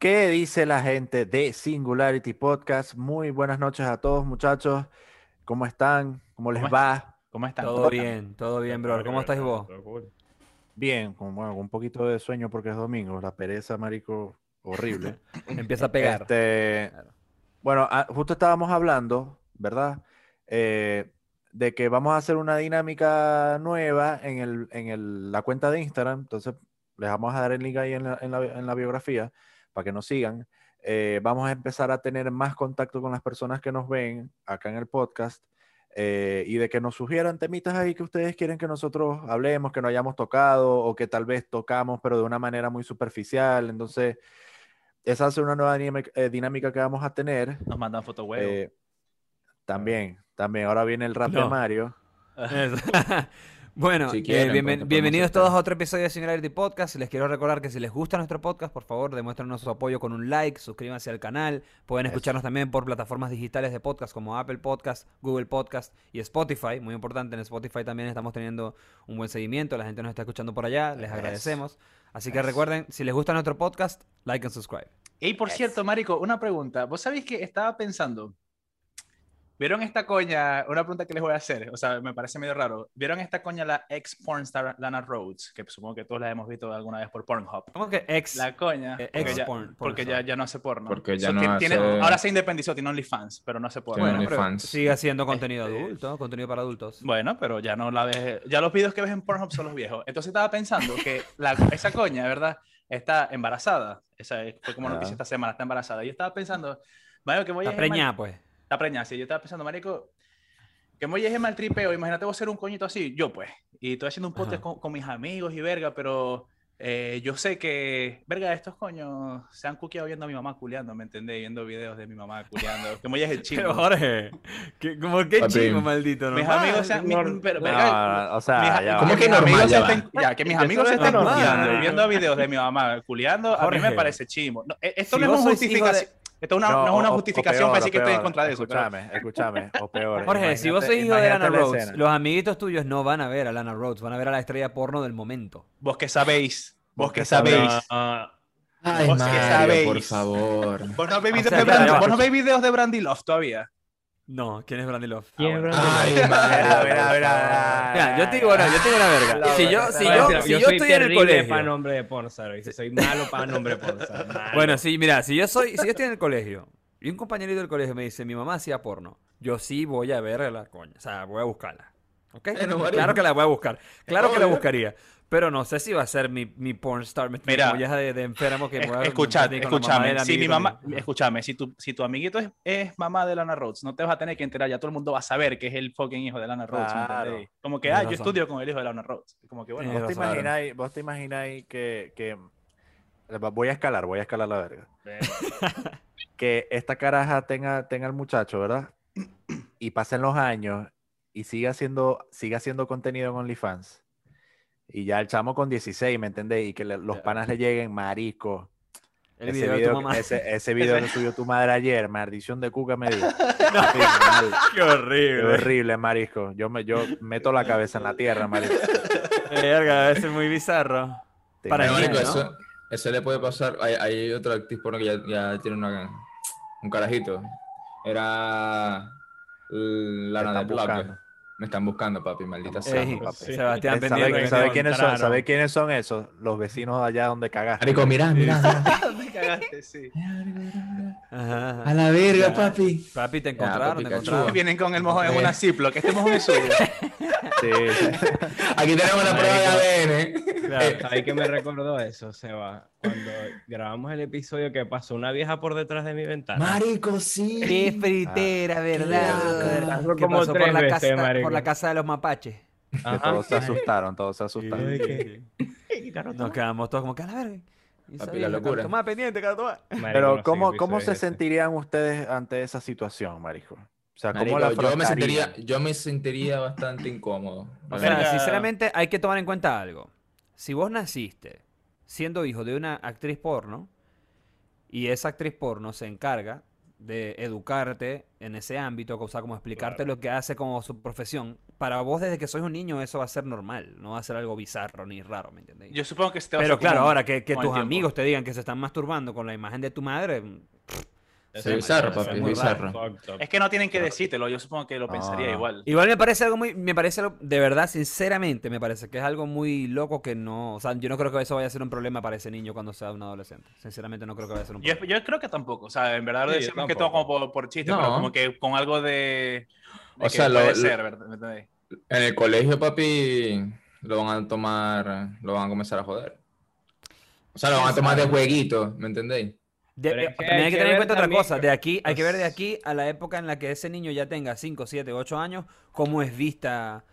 ¿Qué dice la gente de Singularity Podcast? Muy buenas noches a todos, muchachos. ¿Cómo están? ¿Cómo les ¿Cómo va? ¿Cómo están? Todo bien, todo bien, bro. ¿Cómo estáis vos? Bien, con, bueno, un poquito de sueño porque es domingo. La pereza, marico, horrible. Empieza a pegar. Este, bueno, ah, justo estábamos hablando, ¿verdad? Eh, de que vamos a hacer una dinámica nueva en, el, en el- la cuenta de Instagram. Entonces, les vamos a dar el link ahí en la, en la- en la biografía para que nos sigan. Eh, vamos a empezar a tener más contacto con las personas que nos ven acá en el podcast eh, y de que nos sugieran temitas ahí que ustedes quieren que nosotros hablemos, que no hayamos tocado o que tal vez tocamos, pero de una manera muy superficial. Entonces, esa ser una nueva dinámica, eh, dinámica que vamos a tener. Nos mandan foto huevo. Eh, también, también. Ahora viene el rap de No. Mario. Bueno, Si eh, bienven- bienvenidos estar. todos a otro episodio de Singularity Podcast. Les quiero recordar que si les gusta nuestro podcast, por favor, demuéstrenos su apoyo con un like, suscríbanse al canal. Pueden Eso. escucharnos también por plataformas digitales de podcast como Apple Podcast, Google Podcast y Spotify. Muy importante, en Spotify también estamos teniendo un buen seguimiento. La gente nos está escuchando por allá, les agradecemos. Así que recuerden, si les gusta nuestro podcast, like and subscribe. Y por cierto, Marico, una pregunta. ¿Vos sabéis que estaba pensando? ¿Vieron esta coña? Una pregunta que les voy a hacer, o sea, me parece medio raro. ¿Vieron esta coña la ex pornstar Lana Rhodes? Que supongo que todos la hemos visto alguna vez por Pornhub. ¿Cómo que ex? La coña. Eh, porque ex ya, porn- porque pornstar. ya, ya no hace porno. Porque ya So, no tiene- tiene- hace- ahora se independizó, tiene OnlyFans, pero no hace porno. Tiene Bueno, OnlyFans. sigue haciendo contenido Este- adulto, contenido para adultos. Bueno, pero ya no la ves. Ya los videos que ves en Pornhub son los viejos. Entonces estaba pensando que la- esa coña, ¿verdad? Está embarazada. Esa es- fue como noticia esta semana, está embarazada. Y yo estaba pensando, Mario, que voy a Está preñada, pues. Preñada, sí. Yo estaba pensando, Marico, que me llegue mal tripeo. Imagínate vos ser un coñito así, yo pues. Y estoy haciendo un podcast con, con mis amigos y verga, pero eh, yo sé que, verga, estos coños se han cuqueado viendo a mi mamá culeando, ¿me entendés? Viendo videos de mi mamá culeando. Que me llegue el chico. Pero Jorge, ¿qué, como Papi. chingo, maldito, mis normal, amigos se han. mi- pero, No, verga, no, o sea, mis- ya. ¿Cómo que que mis normal? amigos Ya se estén, ya, que mis amigos se es estén cuqueando, viendo videos de mi mamá culeando, a mí me Jorge. parece chimo. No, eh, esto Si no es justificación. Esto una- no, es una o- o justificación peor, para decir que estoy en contra de eso. pero- Escúchame, escúchame, o peor. Jorge, si vos sois hijo de Lana la Rhodes, escena. los amiguitos tuyos no van a ver a Lana Rhodes, van a ver a la estrella porno del momento. Vos que sabéis, vos que sabéis. Ah, Ay, Vos que sabéis. por favor. ¿Vos no veis O videos, sea, de no videos de Brandy Love todavía? No, ¿quién es Brandy Love? ¿quién Ah, es? Ay, Mira, Mario. mira, mira. Mira, yo te digo, bueno, yo tengo una verga. Si yo, si a yo, si yo soy estoy en el colegio. para nombre de ¿viste? Soy malo para nombre de pornstar. malo. Bueno, sí, mira, si yo soy, si yo estoy en el colegio y un compañerito del colegio me dice, mi mamá hacía porno, yo sí voy a ver a la coña, o sea, voy a buscarla. ¿Ok? Claro que la voy a buscar, claro que la buscaría, pero no sé si va a ser mi, mi pornstar, mi Mira, de, de enfermo que Es- Escuchad, escúchame. Si mi mamá, escúchame, si tu, si tu amiguito es, es mamá de Lana Rhodes, no te vas a tener que enterar, ya todo el mundo va a saber que es el fucking hijo de Lana Rhodes. Como que, ah, yo estudio con el hijo de Lana Rhodes. Como que, bueno, ¿Vos te imagináis, vos te imagináis que, que- Voy a escalar, voy a escalar la verga. Que esta caraja tenga, tenga el muchacho, ¿verdad? Y pasen los años y siga haciendo, siga haciendo contenido en OnlyFans. Y ya el chamo con 16, ¿me entendés? Y que le- los panas le lleguen marisco. El ese video de tu video, mamá. ese, ese video que subió tu madre ayer, maldición de cuca me dio. No, Sí, mal. qué Qué horrible. horrible, marisco. Yo, me, yo meto la cabeza en la tierra, marisco. Verga, ser muy bizarro. Te Para eso, eso le puede pasar. Hay, hay otra actriz porno que ya, ya tiene una, un carajito. Era Lana de Black. Me están buscando, papi, maldita sea. Sí. Sebastián, ¿Sabe, pendiente. sabe que quiénes son. ¿Sabe quiénes son esos? Los vecinos allá donde cagaste. Marico, mira, mira. Mira. ¿Dónde cagaste? Sí. Ajá, ajá. A la verga, Ya. papi. Papi, te Ya, encontraron, papi, te encontraron. Vienen con el mojón en una Ziploc, que este mojón es suyo. Sí. Aquí tenemos la prueba de ADN. Claro. ¿Sabes qué me recordó eso, Seba? Cuando grabamos el episodio que pasó una vieja por detrás de mi ventana. Marico, sí. Qué fritera, ¿verdad? brother? Pasó Que como pasó por la, veces, casa, por la casa de los mapaches. Que Ajá. todos se asustaron, todos se asustaron. Sí, sí. Sí. Nos quedamos todos como que a la verga. Y Papi, la locura. Más pendiente, cara, toma. Marico, no Pero ¿cómo, cómo se sentirían ustedes ante esa situación, marico? O sea, ¿cómo Marico, la yo me sentiría, yo me sentiría bastante incómodo. O sea, sinceramente hay que tomar en cuenta algo. Si vos naciste siendo hijo de una actriz porno y esa actriz porno se encarga de educarte en ese ámbito, o sea, como explicarte lo que hace como su profesión, para vos desde que sois un niño eso va a ser normal, no va a ser algo bizarro ni raro, ¿me entendéis? Yo supongo que se te va a Pero claro, ahora que, que tus amigos te digan que se están masturbando con la imagen de tu madre, bizarro, demasiado, papi, es up. Es que no tienen que decírtelo, yo supongo que lo pensaría Ah. igual. Igual me parece algo muy, me parece algo- de verdad, sinceramente, me parece que es algo muy loco que no, o sea, yo no creo que eso vaya a ser un problema para ese niño cuando sea un adolescente. Sinceramente no creo que vaya a ser un problema. yo creo que tampoco, o sea, en verdad lo Sí, decimos que todo como por, por chiste, No. pero como que con algo de... de O que sea, lo- puede lo- ser, ¿verdad? ¿Me entendéis? En el colegio, papi, lo van a tomar, lo van a comenzar a joder. O sea, lo van a tomar de jueguito, ¿me entendéis? De- es eh, que hay hay que que tener en cuenta otra cosa, que- de aquí, hay que ver de aquí a la época en la que ese niño ya tenga 5, 7, 8 años, cómo es vista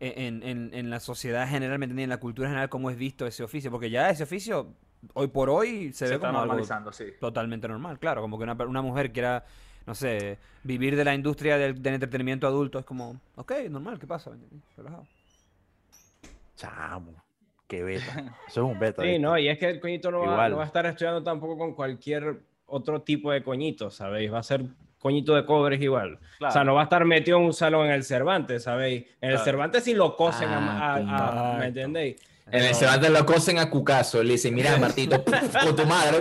en, en- en la sociedad generalmente, en la cultura general, cómo es visto ese oficio, porque ya ese oficio, hoy por hoy, se, Se ve está como algo normalizando, sí. totalmente normal, claro, como que una, una mujer quiera, no sé, vivir de la industria del, del entretenimiento adulto, es como, ok, normal, ¿qué pasa? Relajado. Chamo, qué beta. Eso es un beta. Sí, ¿viste? no, y es que el coñito no va, no va a estar estudiando tampoco con cualquier otro tipo de coñito, ¿sabéis? Va a ser coñito de cobres igual. O sea, Claro. no va a estar metido en un salón en el Cervantes, ¿sabéis? En el Claro. Cervantes sí lo cosen a, a- a- Exacto. ¿me entendéis? En el Cervantes lo cosen a Cucaso, le dicen, mira, Martito, con tu madre.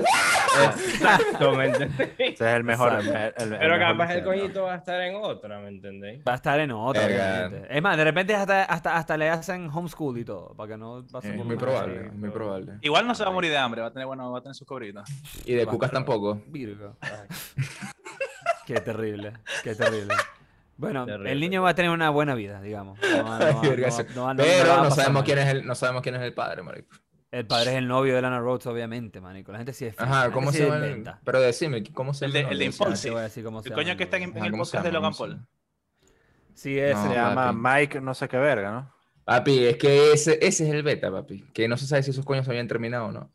Exacto, ¿me entendéis? Ese es el mejor. el- Exacto. el- el Pero mejor capaz el coñito va a estar en otra, ¿me entendéis? Va a estar en otra, Verga. Es más, de repente hasta, hasta, hasta le hacen homeschool y todo, para que no pase Es por muy probable, muy probable. Igual no se va a morir de hambre, va a tener, bueno, va a tener sus cobritas. Y de Cucas tampoco. Virgo. Qué terrible, qué terrible. Bueno, el niño va a tener una buena vida, digamos. Pero no sabemos quién es el, no sabemos quién es el padre, marico. El padre es el novio de Lana Rhodes, obviamente, manico. La gente sí es la Ajá, ¿cómo sí se llama? el-. Pero decime, ¿cómo se El llama? de- el de Impulse. se El llama coño que está en, el ¿cómo se podcast de? Logan ¿Cómo se Paul. Sí, ese. No, Se llama papi. Mike, no sé qué verga, ¿no? Papi, es que ese, ese es el beta, papi. Que no se sabe si esos coños habían terminado o no.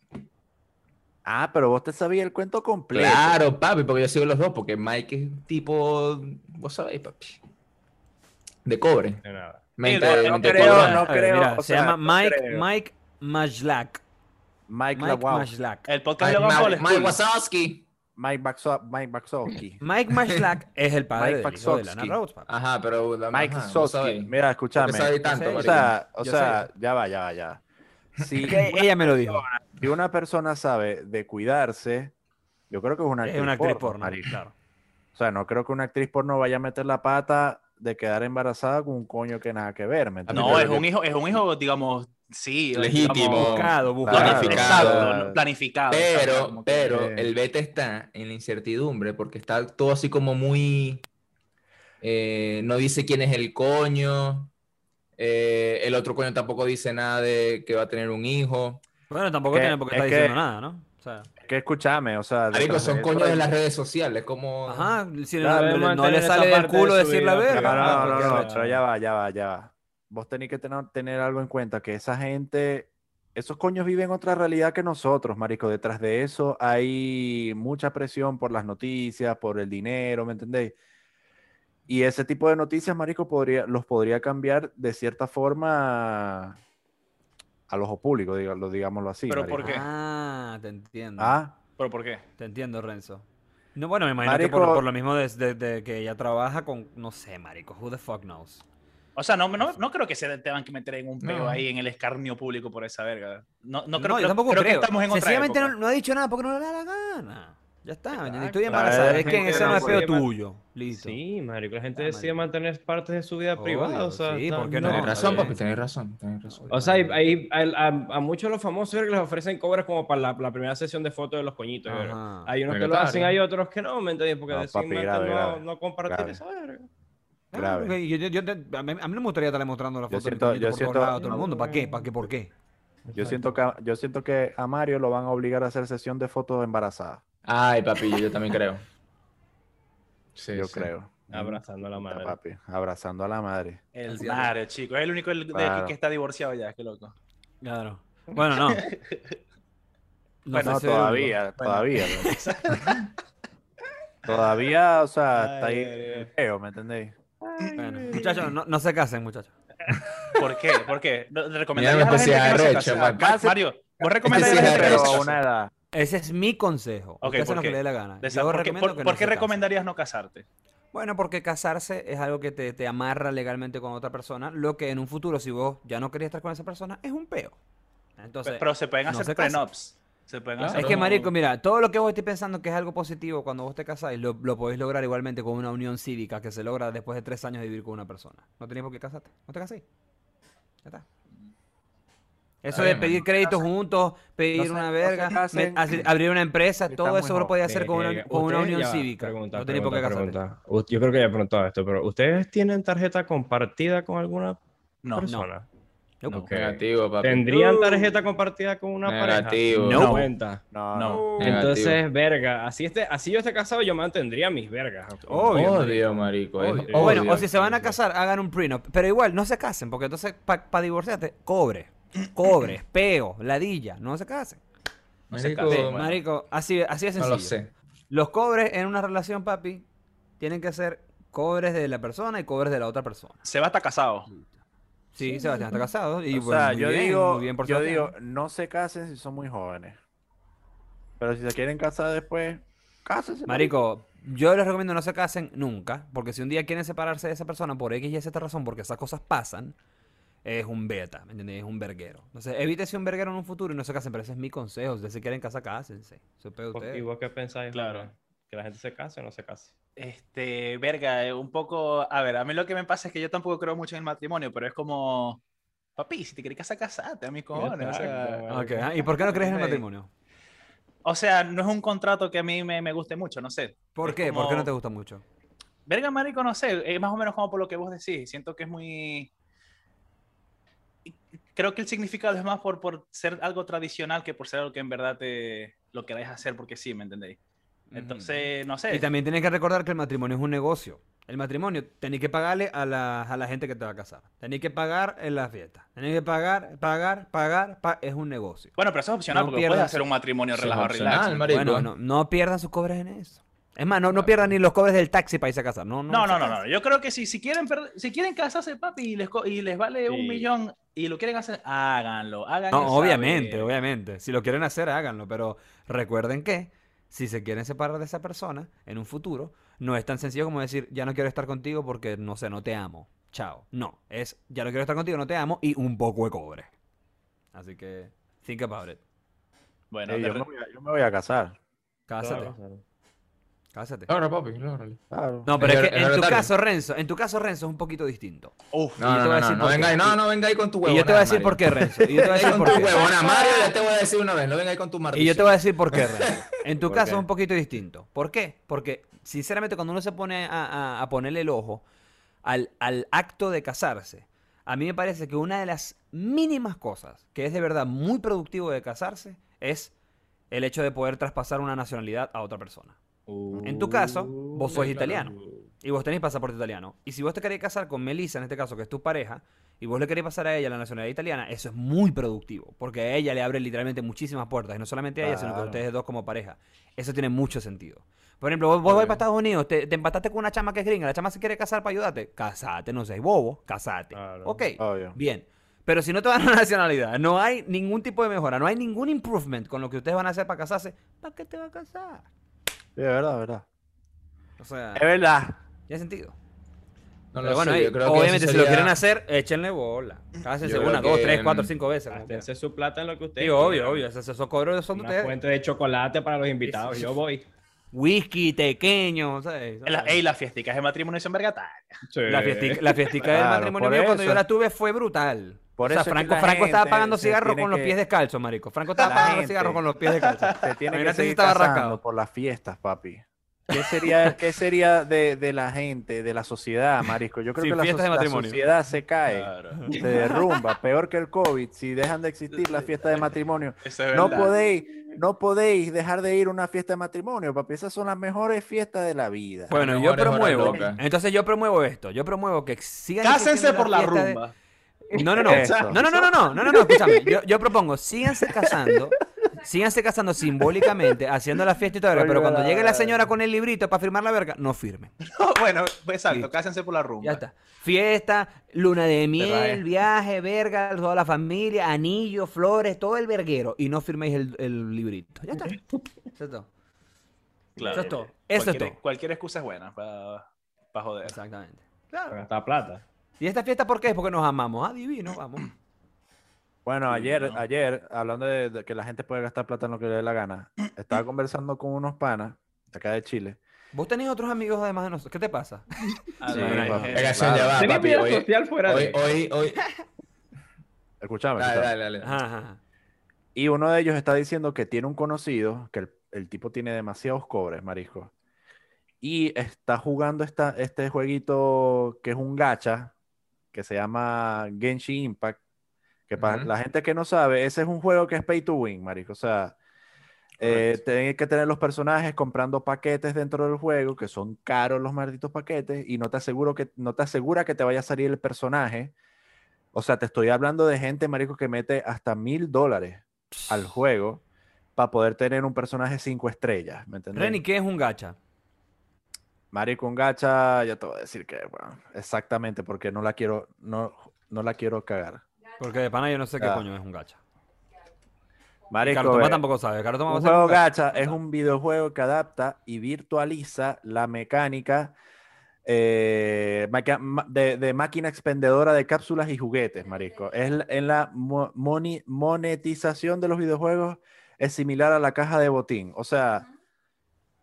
Ah, pero vos te sabías el cuento completo. Claro, papi, porque yo sigo los dos, porque Mike es tipo, vos sabéis, papi. De cobre. De nada. Mente, no creo, no creo, mira, o se sea, llama no Mike, creo. Mike Majlak. Mike, Mike. Majlak. El podcast de Mike, Mike. Wazowski. Mike, Baxo- Mike Baxowski. Mike Majlak es el padre Mike del hijo de Lana. Rhodes. Ajá, pero... Mike Sosky. Mira, ¿Por escúchame. tanto, O sea, o sea, ya va, ya va, ya Que ella me lo dijo. si una persona sabe de cuidarse, yo creo que es una actriz, Es una actriz porno, claro. O sea, no creo que una actriz porno vaya a meter la pata de quedar embarazada con un coño que nada que ver, ¿me entiendes? No, es que- un hijo, es un hijo, digamos, sí. Legítimo. digamos, Buscado, buscado. Planificado, planificado. Pero, pero que- el beta está en la incertidumbre porque está todo así como muy... eh, no dice quién es el coño. eh, el otro coño tampoco dice nada de que va a tener un hijo. Bueno, tampoco Que- tiene por qué es estar que- diciendo nada, ¿no? O sea, Que escúchame, o sea... Marico, son de coños de las redes sociales, como... ajá, si Claro, no, no- le sale del de culo su decir la verga. No, no, no, no, no, pero ya va, ya va, ya va. Vos tenés que tener, tener algo en cuenta, que esa gente, esos coños viven otra realidad que nosotros, marico. Detrás de eso hay mucha presión por las noticias, por el dinero, ¿me entendéis? Y ese tipo de noticias, marico, podría, los podría cambiar de cierta forma al ojo público, digámoslo, digámoslo así. Pero marico. ¿por qué? Ah, te entiendo. Ah, ¿Pero por qué? Te entiendo, Renzo. No, bueno, me imagino que por, Marico- por lo mismo de, de- de que ella trabaja con, no sé, marico, who the fuck knows. O sea, no, no, no creo que se tengan que meter en un peo No. ahí en el escarnio público por esa verga. No, no creo, No, yo creo- tampoco creo creo. que estamos en otra época. no, no ha dicho nada porque no le da la gana. Ya está, ¿me entiendes? Estoy Exacto. embarazada. Es que ese no es tuyo. Listo. Sí, marico, la gente Ah, decide marico. mantener partes de su vida Obvio, privada, o sea, sí, está- ¿por qué no? Está razón, papi, tenés razón, tenés razón. O sea, hay, hay- hay- a, a muchos de los famosos les ofrecen cobras como para la, la primera sesión de fotos de los coñitos. Hay unos que lo hacen, hay otros que no, ¿me entiendes? Porque No, deciden papi, mejor grave, no, grave, no compartir grave. esa verga. Claro, grave. porque yo- yo- yo te- a, mí, a mí no me gustaría estarle mostrando la foto de mi yo por siento- a todo el mundo. ¿Para qué? ¿Para qué? ¿Por qué? yo siento, que, yo siento que a Mario lo van a obligar a hacer sesión de fotos embarazada. Ay, papi, yo, también creo. Sí, yo sí. creo. Abrazando a la madre. Papi, abrazando a la madre. El. Mario, chico. Es el único el- de aquí Claro. que está divorciado ya. Qué loco. Claro. Bueno, no. Bueno, No, todavía, Bueno. todavía. bro. todavía, o sea, está ahí feo, ¿me entendéis? Bueno, muchachos, no, no se casen, muchachos. ¿Por qué? ¿Por qué? ¿No- ¿Le recomendarías Mira, a la pues, gente que no se Mario, ¿vos Este recomendarías sí a la es gente que no Pero se a case? una edad. Ese es mi consejo. Ok, Usted hace ¿por lo que qué? le dé la gana. Yo ¿Por qué, por- que por no qué recomendarías no casarte? Bueno, porque casarse es algo que te, te amarra legalmente con otra persona, lo que en un futuro, si vos ya no querías estar con esa persona, es un peo. Entonces, Pero se pueden no hacer casan. prenups. Se pueden Claro. hacer es que, marico, mira, todo lo que vos estés pensando que es algo positivo cuando vos te casáis, lo, lo podéis lograr igualmente con una unión cívica que se logra después de tres años de vivir con una persona. No tenéis por qué casarte. No te caséis. Ya está. Eso de pedir créditos juntos, pedir No una no verga, me- abrir una empresa, todo eso lo podéis hacer con Eh, una, con una ustedes- unión cívica. pregunta, no tenéis por qué pregunta, Yo creo que ya he preguntado esto, pero ¿ustedes tienen tarjeta compartida con alguna No, persona? Ok. Negativo, papi. ¿Tendrían tarjeta compartida con una Negativo. pareja? No. cuenta. No, No. no. Negativo. Entonces, verga, así, este, así yo esté casado, yo mantendría mis vergas. Obvio, Odio, marico. Obvio. O bueno, o si se van a casar, hagan un prenup. Pero igual, no se casen, porque entonces para divorciarte, cobre. Cobre, peo, ladilla, no se casen. No se Marico, casen, Sí, bueno. Marico, así, así es no sencillo. lo sé. Los cobres en una relación, papi, tienen que ser cobres de la persona y cobres de la otra persona. Seba está casado. Sí, Sebastián está casado. Y o bueno, sea, muy yo bien, digo, muy bien por yo digo, no se casen si son muy jóvenes. Pero si se quieren casar después, cásense. Marico, yo les recomiendo no se casen nunca, porque si un día quieren separarse de esa persona por X y Z razón, porque esas cosas pasan, es un beta, ¿me entiendes? Es un verguero. Entonces, evítese un verguero en un futuro y no se casen, pero ese es mi consejo. Si ustedes se quieren casar, cásense. Eso es de ¿Y ustedes. vos qué pensáis? Claro. ¿Que la gente se case o no se case? Este, verga, eh, un poco. A ver, a mí lo que me pasa es que yo tampoco creo mucho en el matrimonio, pero es como. Papi, si te querés casar, casate, a mis cojones. O sea, Exacto, Ok, ah, ¿Y por qué no crees en el Ok. matrimonio? o sea, no es un contrato que a mí me, me guste mucho, no sé. ¿Por Es qué? ¿Por qué no te gusta mucho? Verga, marico, no sé, es más o menos como por lo que vos decís. Siento que es muy... Creo que el significado es más por, por ser algo tradicional que por ser algo que en verdad te lo queráis hacer porque sí, ¿me entendéis? Entonces, no sé. Y también tienes que recordar que el matrimonio es un negocio. El matrimonio, tenéis que pagarle a la, a la gente que te va a casar. Tenéis que pagar en la fiesta. Tenéis que pagar, pagar, pagar. pa- es un negocio. Bueno, pero eso es opcional No porque pierdas- puedes hacer un matrimonio relajado, relax. Bueno, no, no pierdan sus cobres en eso. Es más, no, no pierdan ni los cobres del taxi para irse a casar. No, no, No, no, no, casen. no. Yo creo que si, si, quieren, si quieren casarse, papi, y les, y les vale un millón y lo quieren hacer, háganlo. Hagan No, obviamente, obviamente. Si lo quieren hacer, háganlo. Pero recuerden que si se quieren separar de esa persona en un futuro, no es tan sencillo como decir, ya no quiero estar contigo porque, no sé, no te amo. Chao. No, es, ya no quiero estar contigo, no te amo y un poco de cobre. Así que, think about it. Bueno, yo, me voy a, yo me voy a casar. Cásate, Claro. Cásate. Claro, papi, claro. Claro. No, pero es que en tu caso, Renzo, en tu caso, Renzo, es un poquito distinto. Uf, No, Y no, no, no, venga ahí, no, no, venga ahí con tu Y huevona. yo te voy a decir por qué, Renzo. Y yo te voy a decir con por tu qué. huevona, Mario, ya te voy a decir una vez, no venga ahí con tu martillo. Y yo te voy a decir por qué, Renzo. En tu ¿Por caso qué? es un poquito distinto. ¿Por qué? Porque, sinceramente, cuando uno se pone a, a- a ponerle el ojo al, al acto de casarse, a mí me parece que una de las mínimas cosas que es de verdad muy productivo de casarse es el hecho de poder traspasar una nacionalidad a otra persona. En tu caso, vos sos italiano y vos tenés pasaporte italiano. Y si vos te querés casar con Melissa, en este caso, que es tu pareja, y vos le querés pasar a ella la nacionalidad italiana, eso es muy productivo, porque a ella le abre literalmente muchísimas puertas, y no solamente a ella, sino que a ustedes dos como pareja. Eso tiene mucho sentido. Por ejemplo, vos, vos vais para Estados Unidos, te, te empataste con una chama que es gringa, la chama se quiere casar para ayudarte, casate, no seas bobo, casate. Claro. Ok, Obvio. bien. Pero si no te dan la nacionalidad, no hay ningún tipo de mejora, no hay ningún improvement con lo que ustedes van a hacer para casarse, ¿para qué te va a casar? Sí, es verdad, es verdad. O sea, Es verdad. tiene sentido. No Pero bueno, sé, yo creo que obviamente si lo quieren hacer, échenle bola. Cásense una, dos, tres, cuatro, cinco veces. Gastense su plata en lo que ustedes Sí, obvio, obvio. Esos, esos cobros son de Una ustedes. fuente de chocolate para los invitados. Yo voy. Whisky, tequeño, ¿sabes? la, ey, las fiesticas de matrimonio son vergatarias. La fiestica, la fiestica del matrimonio mío cuando yo la tuve fue brutal. Por o sea, eso es que Franco, Franco estaba pagando cigarros con los pies descalzos, marico. Franco estaba La pagando cigarros con los pies descalzos. Se tiene que seguir estaba por las fiestas, papi. ¿Qué sería, qué sería de, de la gente, de la sociedad, marisco? Yo creo Sin que la, fiestas de so- la matrimonio. sociedad se cae, Claro. se derrumba, peor que el COVID. Si dejan de existir las fiestas de matrimonio, es no podéis, no podéis dejar de ir a una fiesta de matrimonio, papi. Esas son las mejores fiestas de la vida. Bueno, yo promuevo. Entonces yo promuevo esto. Yo promuevo que sigan Cásense por la fiestas de- rumba. No, no, no. Eso. No, no, no, no, no, no, no, no, escúchame. Yo, yo propongo, síganse casando, síganse casando simbólicamente, haciendo la fiesta y todo, pero cuando llegue la señora con el librito para firmar la verga, no firmen. bueno, pues exacto, Sí. cásense por la rumba. Ya está. Fiesta, luna de miel, viaje, verga, toda la familia, anillos, flores, todo el verguero. Y no firméis el, el librito. Ya está. Eso es todo. Claro. Eso es todo. Eso es cualquier, todo. cualquier excusa es buena para joder. Exactamente. Para gastar plata. ¿Y esta fiesta por qué? Es porque nos amamos. Ah, divino, vamos. Bueno, ayer, ayer, hablando de, de que la gente puede gastar plata en lo que le dé la gana, estaba conversando con unos panas de acá de Chile. ¿Vos tenés otros amigos además de nosotros? ¿Qué te pasa? Sí, eh, social fuera hoy, de... hoy, hoy- Escuchame, Dale, dale, dale. Ajá, ajá. Y uno de ellos está diciendo que tiene un conocido, que el, el tipo tiene demasiados cobres, marisco. Y está jugando esta, este jueguito que es un gacha, que se llama Genshin Impact. Que para la gente que no sabe, ese es un juego que es pay to win, marico. O sea, eh, tenés que tener los personajes comprando paquetes dentro del juego, que son caros los malditos paquetes, y no te aseguro que, no te asegura que te vaya a salir el personaje. O sea, te estoy hablando de gente, marico, que mete hasta mil dólares al juego para poder tener un personaje cinco estrellas, ¿me entendés? Reni, ¿qué es un gacha? Marico, un gacha, ya te voy a decir que, bueno, exactamente, porque no la quiero, no, no la quiero cagar. Porque de pana yo no sé qué Ah. coño es un gacha. Marico, eh, tampoco sabe. Carlos Tomás va a un juego gacha. es un videojuego que adapta y virtualiza la mecánica eh, de, de máquina expendedora de cápsulas y juguetes, marico. Es en la mo- monetización de los videojuegos es similar a la caja de botín. O sea,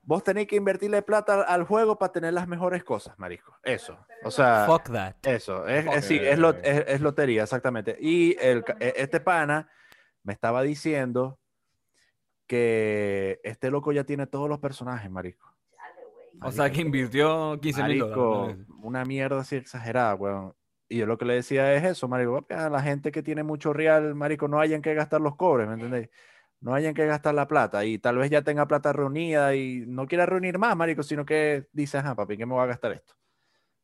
vos tenés que invertirle plata al, juego para tener las mejores cosas, marico. Eso. O sea, Fuck that. eso, es, Fuck es- sí, es, lot- es- es lotería, exactamente. Y el, e- este pana me estaba diciendo que este loco ya tiene todos los personajes, marico. O sea, que invirtió 15 mil dólares. una mierda así exagerada, weón. Y yo lo que le decía es eso, marico. A la gente que tiene mucho real, marico, no hayan que gastar los cobres, ¿me entendéis? No hayan que gastar la plata. Y tal vez ya tenga plata reunida y no quiera reunir más, marico, sino que dice, ajá, papi, ¿qué me voy a gastar esto?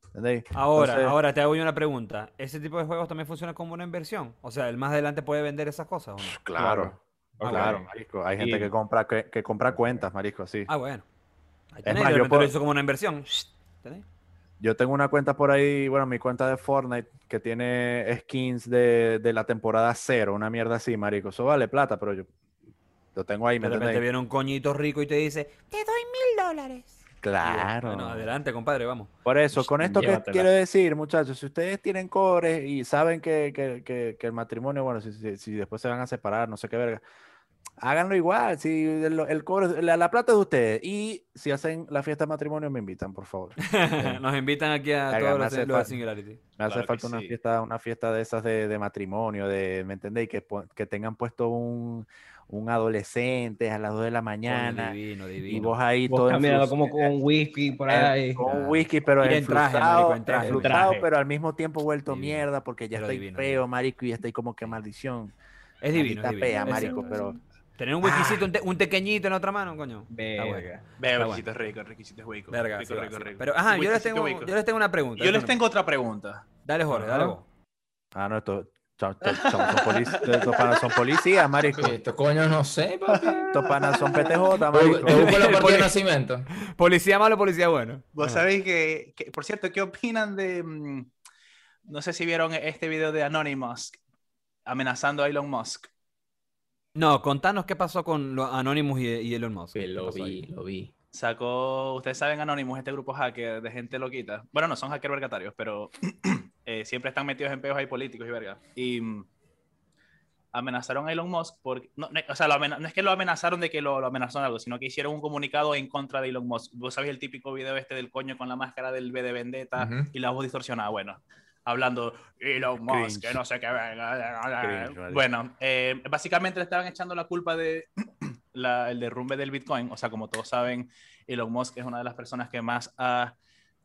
¿Entendéis? Ahora, Entonces- ahora te hago yo una pregunta. ¿Ese tipo de juegos también funciona como una inversión? O sea, el más adelante puede vender esas cosas o no? Claro, Ah, claro, bueno. marico. Hay gente Y- que compra, que, que compra cuentas, marico, sí. Ah, bueno. Ahí Es tenés, más, yo lo puedo- hizo como una inversión. ¿Tenés? Yo tengo una cuenta por ahí, bueno, mi cuenta de Fortnite, que tiene skins de, de la temporada cero, una mierda así, marico. Eso vale plata, pero yo lo tengo ahí, ¿me De repente viene un coñito rico y te dice, te doy mil dólares. Claro. Bueno, adelante, compadre, vamos. Por eso, con esto que quiero decir, muchachos, si ustedes tienen cobres y saben que, que- que- que el matrimonio, bueno, si, si- si después se van a separar, no sé qué verga, háganlo igual. Si el, el cobre, la, la plata es de ustedes. Y si hacen la fiesta de matrimonio, me invitan, por favor. Nos invitan aquí a todos los. Singularity. Me hace Claro falta una sí. fiesta, una fiesta de esas de, de matrimonio, de, ¿me entendéis? Que, po- que tengan puesto un, un adolescente a las 2 de la mañana. divino, divino. Y vos ahí Vos todo caminando como con whisky por eh, ahí. con un Ah. whisky, pero en traje, enflusado, marico, en traje. enflusado, En traje. pero al mismo tiempo vuelto Divino. mierda porque ya Pero estoy divino, feo, marico, y estoy como que maldición. Es divino, es divino. fea, Es- marico, pero Tener un whiskycito, un, te- un tequeñito en otra mano, coño. Está bueno. Verga. Ve, Está requisitos ricos, requisitos ricos. Verga, rico, sí va, rico, sí va. rico. Pero, ajá, yo les, Whiskycito tengo, yo les tengo una pregunta. Yo esto les tengo otra pregunta. Dale, Jorge, dale vos. Ah, no, chavos son, polic- estos panas son policías, marico. Estos coños no sé, papi. Estos panas son PTJ, Te marico. partida de nacimiento. Policía malo, policía bueno. Vos Ajá. sabéis que, que- por cierto, ¿qué opinan de... mm, no sé si vieron este video de Anonymous amenazando a Elon Musk. No, contanos qué pasó con los Anonymous y, y Elon Musk. ¿Qué lo vi, lo vi. Sacó, ustedes saben Anonymous, este grupo hacker de gente loquita. Bueno, no son hackers vergatarios, pero eh, siempre están metidos en peos ahí políticos y verga. Y mm, amenazaron a Elon Musk porque, no, no, o sea, lo no es que lo amenazaron de que lo, lo amenazaron algo, sino que hicieron un comunicado en contra de Elon Musk. Vos sabés el típico video este del coño con la máscara del B de Vendetta y la voz distorsionada. Bueno, hablando Elon Musk, que no sé qué. Cringe. Bueno, eh, básicamente le estaban echando la culpa de la- el derrumbe del Bitcoin. O sea, como todos saben, Elon Musk es una de las personas que más ha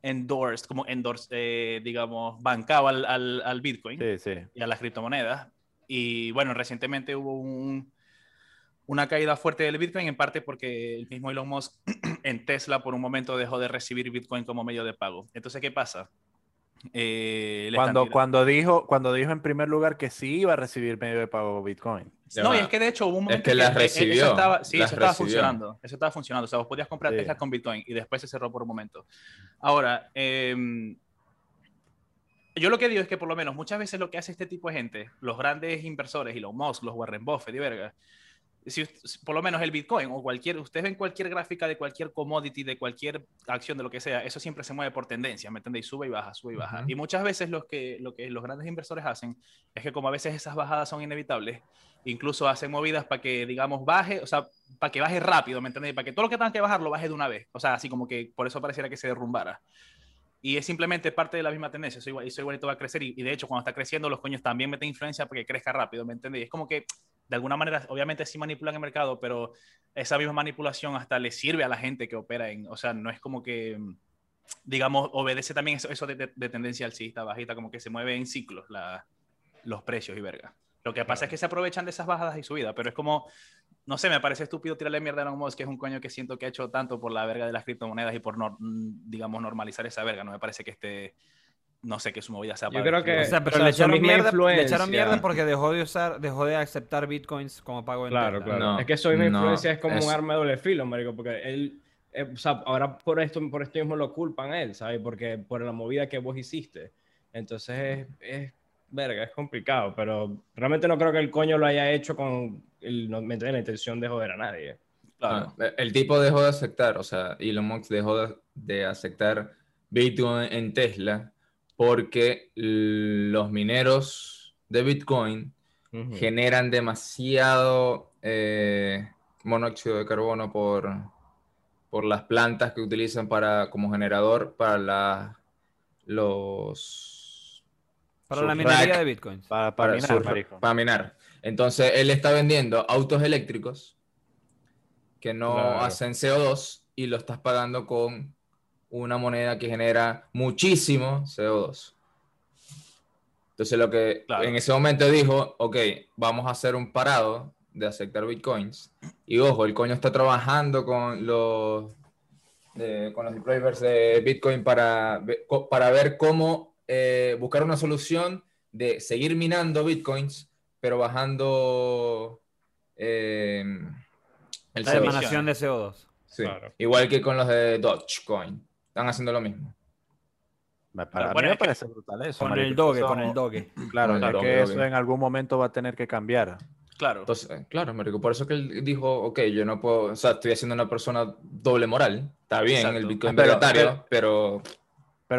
endorsed, como endorsed, eh, digamos, bancado al, al, al Bitcoin Sí, sí. y a las criptomonedas. Y bueno, recientemente hubo un- una caída fuerte del Bitcoin, en parte porque el mismo Elon Musk en Tesla por un momento dejó de recibir Bitcoin como medio de pago. Entonces, ¿qué pasa? Eh, Cuando, cuando, dijo, cuando dijo en primer lugar que sí iba a recibir medio de pago Bitcoin. No, y es que de hecho hubo un momento que las eh, eh, recibió, Eso estaba, sí, las eso estaba recibió. funcionando. Eso estaba funcionando. O sea, vos podías comprar Sí. Tesla con Bitcoin y después se cerró por un momento. Ahora, em, yo lo que digo es que por lo menos muchas veces lo que hace este tipo de gente, los grandes inversores y los Musk, los Warren Buffett y verga, si, por lo menos el Bitcoin o cualquier, ustedes ven cualquier gráfica de cualquier commodity, de cualquier acción, de lo que sea, eso siempre se mueve por tendencia, ¿me entendéis? Sube y baja, sube y baja. Y muchas veces los que, lo que los grandes inversores hacen es que como a veces esas bajadas son inevitables, incluso hacen movidas para que, digamos, baje, o sea, para que baje rápido, ¿me entendéis? Para que todo lo que tengan que bajar lo baje de una vez. O sea, así como que por eso pareciera que se derrumbara. Y es simplemente parte de la misma tendencia. Soy, igual- y soy igualito va a crecer. Y, y de hecho, cuando está creciendo, los coños también meten influencia para que crezca rápido, ¿me entendéis? Es como que, de alguna manera, obviamente sí manipulan el mercado, pero esa misma manipulación hasta le sirve a la gente que opera en. O sea, no es como que, digamos, obedece también eso, eso de, de- de tendencia alcista, bajita, como que se mueve en ciclos la- los precios y verga. Lo que pasa es que se aprovechan de esas bajadas y subidas, pero es como, no sé, me parece estúpido tirarle mierda a Elon Musk, que es un coño que siento que ha hecho tanto por la verga de las criptomonedas y por, nor- mm, digamos, normalizar esa verga. No me parece que esté, no sé, que su movida sea Yo para creo el que- culo. O sea, pero o sea, le, echaron mierda, le echaron mierda porque dejó de usar, dejó de aceptar bitcoins como pago en Claro, claro. No, es que misma no, influencia es como es- un arma de doble filo, marico, porque él, eh, o sea, ahora por esto, por esto mismo lo culpan a él, ¿sabes? Porque por la movida que vos hiciste. Entonces es, es verga, es complicado, pero realmente no creo que el coño lo haya hecho con el, no, la intención de joder a nadie. Claro. Ah, el tipo dejó de aceptar, o sea, Elon Musk dejó de, de aceptar Bitcoin en Tesla porque los mineros de Bitcoin generan demasiado eh, monóxido de carbono por, por las plantas que utilizan para, como generador para la- los... Para la minería rack, de bitcoins. Para, para para, minar, para minar. Entonces, él está vendiendo autos eléctricos que no Claro. hacen CO2 y lo estás pagando con una moneda que genera muchísimo CO2. Entonces, lo que Claro. en ese momento dijo, ok, vamos a hacer un parado de aceptar bitcoins. Y ojo, el coño está trabajando con los, eh, con los deployers de Bitcoin para, para ver cómo eh, buscar una solución de seguir minando bitcoins, pero bajando eh, el La CO2. emanación de CO2. Sí. Claro. Igual que con los de Dogecoin. Están haciendo lo mismo. Para Bueno, mí me parece brutal eso. Con marico. el doge, Eso- con el doge. Claro, doge, que doge. eso en algún momento va a tener que cambiar. Claro. Entonces, eh, claro, Marico, por eso que él dijo, ok, yo no puedo, o sea, estoy haciendo una persona doble moral. Está bien Exacto. el Bitcoin Pero- libertario, pero, Pero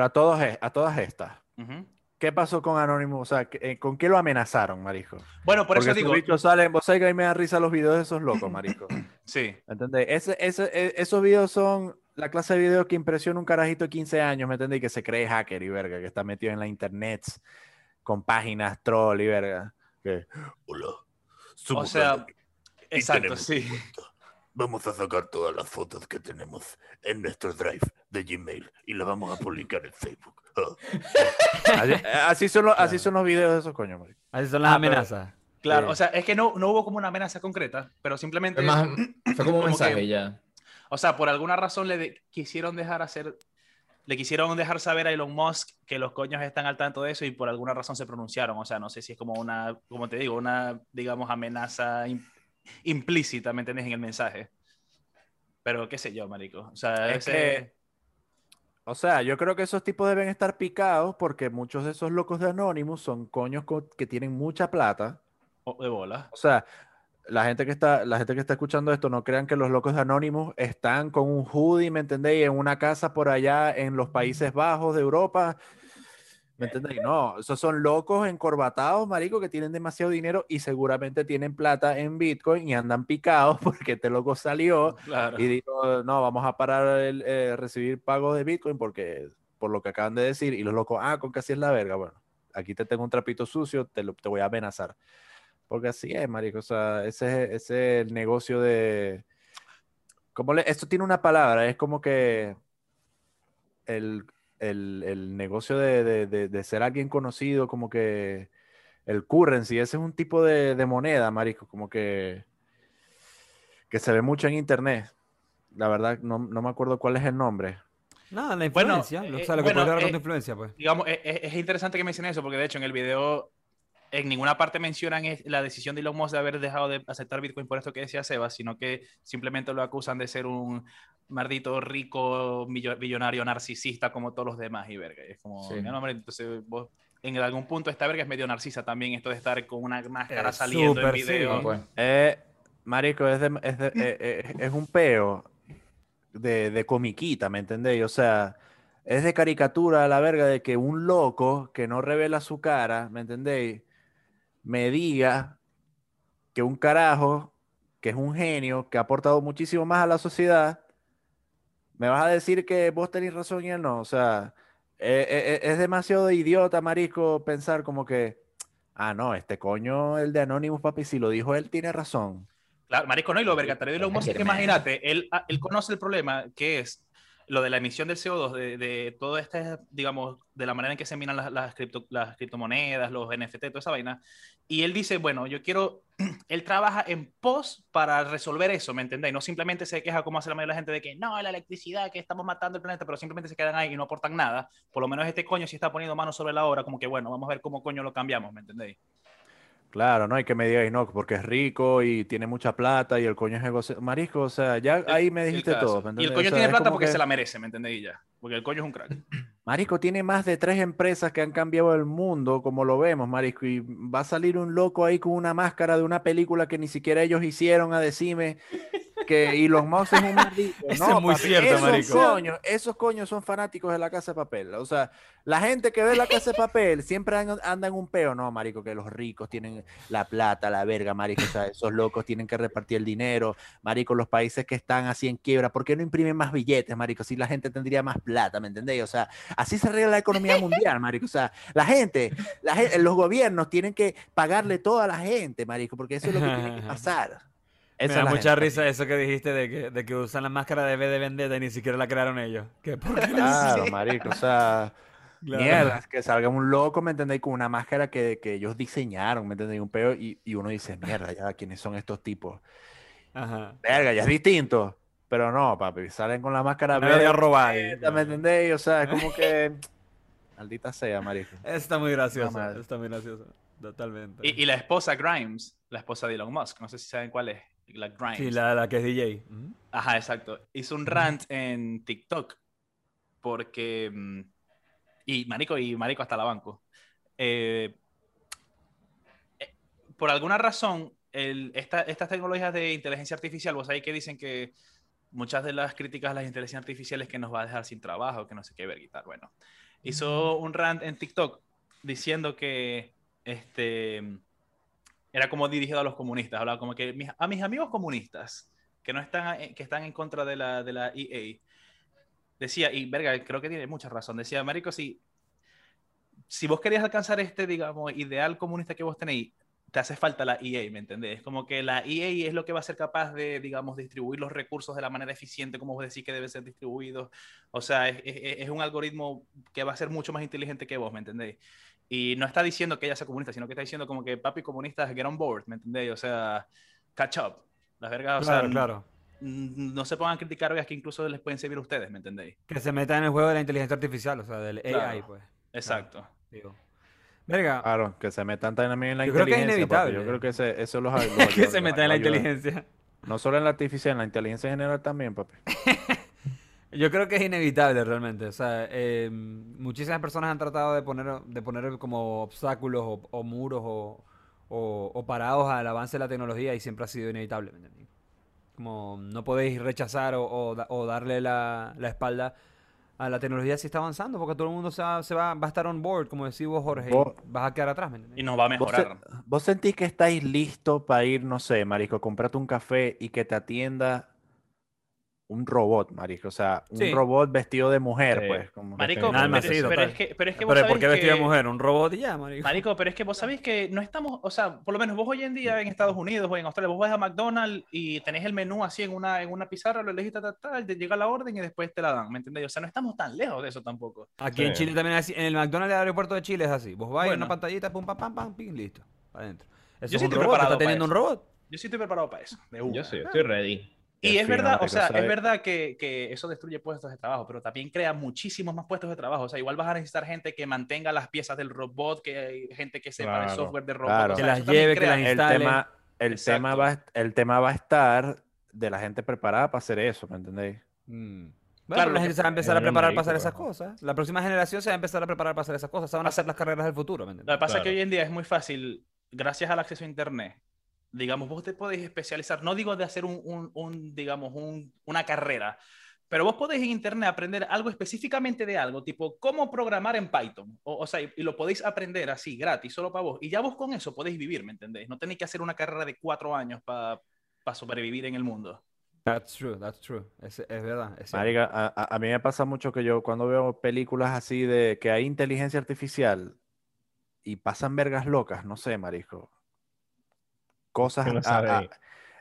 a, todos, es- a todas estas, Ujú. ¿qué pasó con Anonymous? O sea, ¿qué- eh, ¿con qué lo amenazaron, marico? Bueno, por Porque eso digo, bichos salen, vos sabés que a mí me da risa los videos de esos locos, marico. sí, ¿Entendés? Ese, ese, e- esos videos son la clase de videos que impresiona un carajito de 15 años, ¿me entendés? Y que se cree hacker y verga, que está metido en la internet con páginas troll y verga. Que, hola, o sea, exacto, sí. Vamos a sacar todas las fotos que tenemos en nuestro drive de Gmail y las vamos a publicar en Facebook. Así, así son los, así son los videos de esos coños. Así son las Ah, pero- amenazas. Claro, Sí. o sea, es que no, no hubo como una amenaza concreta, pero simplemente, es más, fue como un Como mensaje que- ya. o sea, por alguna razón le de- quisieron dejar hacer, le quisieron dejar saber a Elon Musk que los coños están al tanto de eso y por alguna razón se pronunciaron. O sea, no sé si es como una, como te digo, una, digamos, amenaza implícita, ¿me entiendes? En el mensaje. Pero qué sé yo, marico. O sea, Es ese- que- O sea, yo creo que esos tipos deben estar picados porque muchos de esos locos de Anonymous son coños co- que tienen mucha plata. o- de bola. O sea, la gente que está, la gente que está escuchando esto, no crean que los locos de Anonymous están con un hoodie, ¿me entendéis? En una casa por allá en los Países Bajos de Europa. ¿Me entendéis? No, esos son locos encorbatados, marico, que tienen demasiado dinero y seguramente tienen plata en Bitcoin y andan picados porque este loco salió Claro. y dijo, no, vamos a parar el eh, recibir pagos de Bitcoin porque por lo que acaban de decir y los locos, ah, con que así es la verga, bueno, aquí te tengo un trapito sucio, te, lo, te voy a amenazar. Porque así es, marico, o sea, ese, es- ese es el negocio de... ¿cómo le, esto tiene una palabra, es como que el, el- el negocio de, de- de- de ser alguien conocido, como que el currency, ese es un tipo de, de moneda, marico, como que que se ve mucho en internet. La verdad, no, no me acuerdo cuál es el nombre. Nada, la Bueno, influencia. o eh, sea, lo que bueno, ver con eh, influencia, pues. digamos, es, es- es interesante que menciones eso, porque de hecho en el video en ninguna parte mencionan la decisión de Elon Musk de haber dejado de aceptar Bitcoin por esto que decía Seba, sino que simplemente lo acusan de ser un maldito rico millo- billonario narcisista como todos los demás y verga. Es como, Sí. "Mira, hombre, entonces vos en algún punto esta verga es medio narcisa también, esto de estar con una máscara Eh, saliendo en sí. video. Pues. Eh, Marico, es, de- es, de- eh, eh, es un peo de, de comiquita, ¿me entendéis? O sea, es de caricatura a la verga de que un loco que no revela su cara, ¿me entendéis? Me diga que un carajo, que es un genio, que ha aportado muchísimo más a la sociedad, me vas a decir que vos tenéis razón y él no. O sea, eh, eh, eh, es demasiado idiota, marico, pensar como que, ah, no, este coño, el de Anonymous, papi, si lo dijo él, tiene razón. Claro, marico, no, y lo vergatario de Elon Musk, que imagínate, él, ah, él conoce el problema que es lo de la emisión del CO2, de, todo este, digamos, de la manera en que se minan las, las, cripto- las criptomonedas, los NFT, toda esa vaina. Y él dice, bueno, yo quiero, él trabaja en pos para resolver eso, ¿me entendéis? No simplemente se queja como hace la mayoría de la gente de que no, la electricidad, que estamos matando el planeta, pero simplemente se quedan ahí y no aportan nada. Por lo menos este coño sí está poniendo manos sobre la obra, como que, bueno, vamos a ver cómo coño lo cambiamos, ¿me entendéis? Claro, no hay que me digáis no, porque es rico y tiene mucha plata y el coño es egocéntrico. Marisco, o sea, ya ahí me dijiste todo. ¿me Y el coño O sea, tiene plata porque que- se la merece, ¿me entendéis? Ya. Porque el coño es un crack. Marisco tiene más de tres empresas que han cambiado el mundo, como lo vemos, Marisco, y va a salir un loco ahí con una máscara de una película que ni siquiera ellos hicieron a decirme que Elon Musk es un maldito. Eso es muy cierto, esos marico. Coños, esos coños son fanáticos de la Casa de Papel. O sea, la gente que ve la Casa de Papel siempre an- anda en un peo. No, Marico, que los ricos tienen la plata, la verga, Marico. O sea, esos locos tienen que repartir el dinero. Marico, los países que están así en quiebra, ¿por qué no imprimen más billetes, Marico? Si la gente tendría más plata, ¿me entendéis? O sea, así se arregla la economía mundial, Marico. O sea, la gente, la los gobiernos tienen que pagarle todo a la gente, Marico, porque eso es lo que tiene que pasar. Me Esa da la mucha gente. risa eso que dijiste de que, de que usan la máscara de V de Vendetta y ni siquiera la crearon ellos. ¿Qué? ¿Por qué? Claro, marico, o sea, Claro. mierda, que salga un loco, ¿me entendéis? Con una máscara que, que ellos diseñaron, ¿me entendéis? Un peo, y, y uno dice, mierda, ya, ¿quiénes son estos tipos? Ajá. Verga, ya es distinto. Pero no, papi, salen con la máscara verga verde, ahí. ¿me entendéis? O sea, es como que, maldita sea, marico. Está muy gracioso. eso Está muy gracioso. Totalmente. Y, y la esposa Grimes, la esposa de Elon Musk, no sé si saben cuál es, la Grimes. Sí, la, la que es DJ. Ajá, exacto. Hizo un rant en TikTok porque... mm, Y marico, y marico hasta la banco. Eh, eh, por alguna razón, el- esta- estas tecnologías de inteligencia artificial, vos sabés que dicen que muchas de las críticas a las inteligencias artificiales que nos va a dejar sin trabajo, que no sé qué ver guitar. Bueno, hizo un rant en TikTok diciendo que este era como dirigido a los comunistas, hablaba como que mis- a mis amigos comunistas que no están que están en contra de la de la EA decía y verga, creo que tiene mucha razón, decía, marico, si si vos querías alcanzar este, digamos, ideal comunista que vos tenéis, te hace falta la EA, ¿me entendés? Como que la EA es lo que va a ser capaz de, digamos, distribuir los recursos de la manera eficiente, como vos decís que deben ser distribuidos. O sea, es, es- es un algoritmo que va a ser mucho más inteligente que vos, ¿me entendés? Y no está diciendo que ella sea comunista, sino que está diciendo como que papi comunistas, get on board, ¿me entendés? O sea, catch up. Las vergas, o Claro, sea, claro. no se pongan a criticar vergas que incluso les pueden servir a ustedes, ¿me entendéis? Que se meta en el juego de la inteligencia artificial, o sea, del AI, Claro. pues. Exacto. Digo. Verga, Claro, que se metan también en la Yo creo que es inteligencia. papi. inevitable. Yo creo que ese- eso los, los que ayuda- se los- meta en la ayuda. inteligencia. No solo en la artificial, en la inteligencia general también, papi. Yo creo que es inevitable realmente. O sea, eh, muchísimas personas han tratado de poner, de poner como obstáculos o, o muros o, o- o parados al avance de la tecnología y siempre ha sido inevitable. ¿me entendí? Como no podéis rechazar o, o o darle la, la espalda a la tecnología si está avanzando, porque todo el mundo se va, se va, va a estar on board, como decís vos, Jorge, y vas a quedar atrás. ¿me? Y nos va a ¿Vos, se- mejorar. vos sentís que estáis listos para ir, no sé, marico, comprarte un café y que te atienda un robot, marico? O sea, un Sí. robot vestido de mujer, Sí. pues. como- Marico, pero, total. es que, pero es que vos Pero ¿por sabéis qué vestido de que- mujer? Un robot y ya, marico. Marico, pero es que vos sabéis que no estamos, o sea, por lo menos vos hoy en día en Estados Unidos o en Australia, vos vas a McDonald's y tenés el menú así en una, en una pizarra, lo elegís, ta, ta, ta, te llega la orden y después te la dan, ¿me entendés? O sea, no estamos tan lejos de eso tampoco. Aquí en. Chile también es así. En el McDonald's del aeropuerto de Chile es así. Vos vais a una Bueno. pantallita, pum, pam, pam, pam, pim, listo. Para adentro. Eso Yo es sí un estoy robot. preparado Está para teniendo un eso. robot. Yo sí estoy preparado para eso. de una. Yo sí, estoy ready. Y es verdad, o sea, es verdad que, que eso destruye puestos de trabajo, pero también crea muchísimos más puestos de trabajo. O sea, igual vas a necesitar gente que mantenga las piezas del robot, que hay gente que sepa el Claro. software de robot. Claro. o Que sea, las eso también lleve, que las el instale. tema, el, Exacto. tema va, el tema va a estar de la gente preparada para hacer eso, ¿me entendéis? Mm. Bueno, Claro, la lo gente que- se va a empezar a lo preparar para hacer esas cosas. La próxima generación se va a empezar a preparar para hacer esas cosas. Esas van a ser las carreras del futuro, ¿me Lo entiendes? que pasa es que Claro. hoy en día es muy fácil, gracias al acceso a Internet, digamos, vos te podéis especializar, no digo de hacer un, un- un, digamos, un- una carrera, pero vos podéis en internet aprender algo específicamente de algo, tipo cómo programar en Python, o, o sea, y, y lo podéis aprender así, gratis, solo para vos, y ya vos con eso podéis vivir, ¿me entendéis? No tenéis que hacer una carrera de cuatro años para sobrevivir en el mundo. That's true, that's true. Es, es verdad. es. Marica, a, a- a mí me pasa mucho que yo cuando veo películas así de que hay inteligencia artificial y pasan vergas locas, no sé, marisco. Cosas no a- a-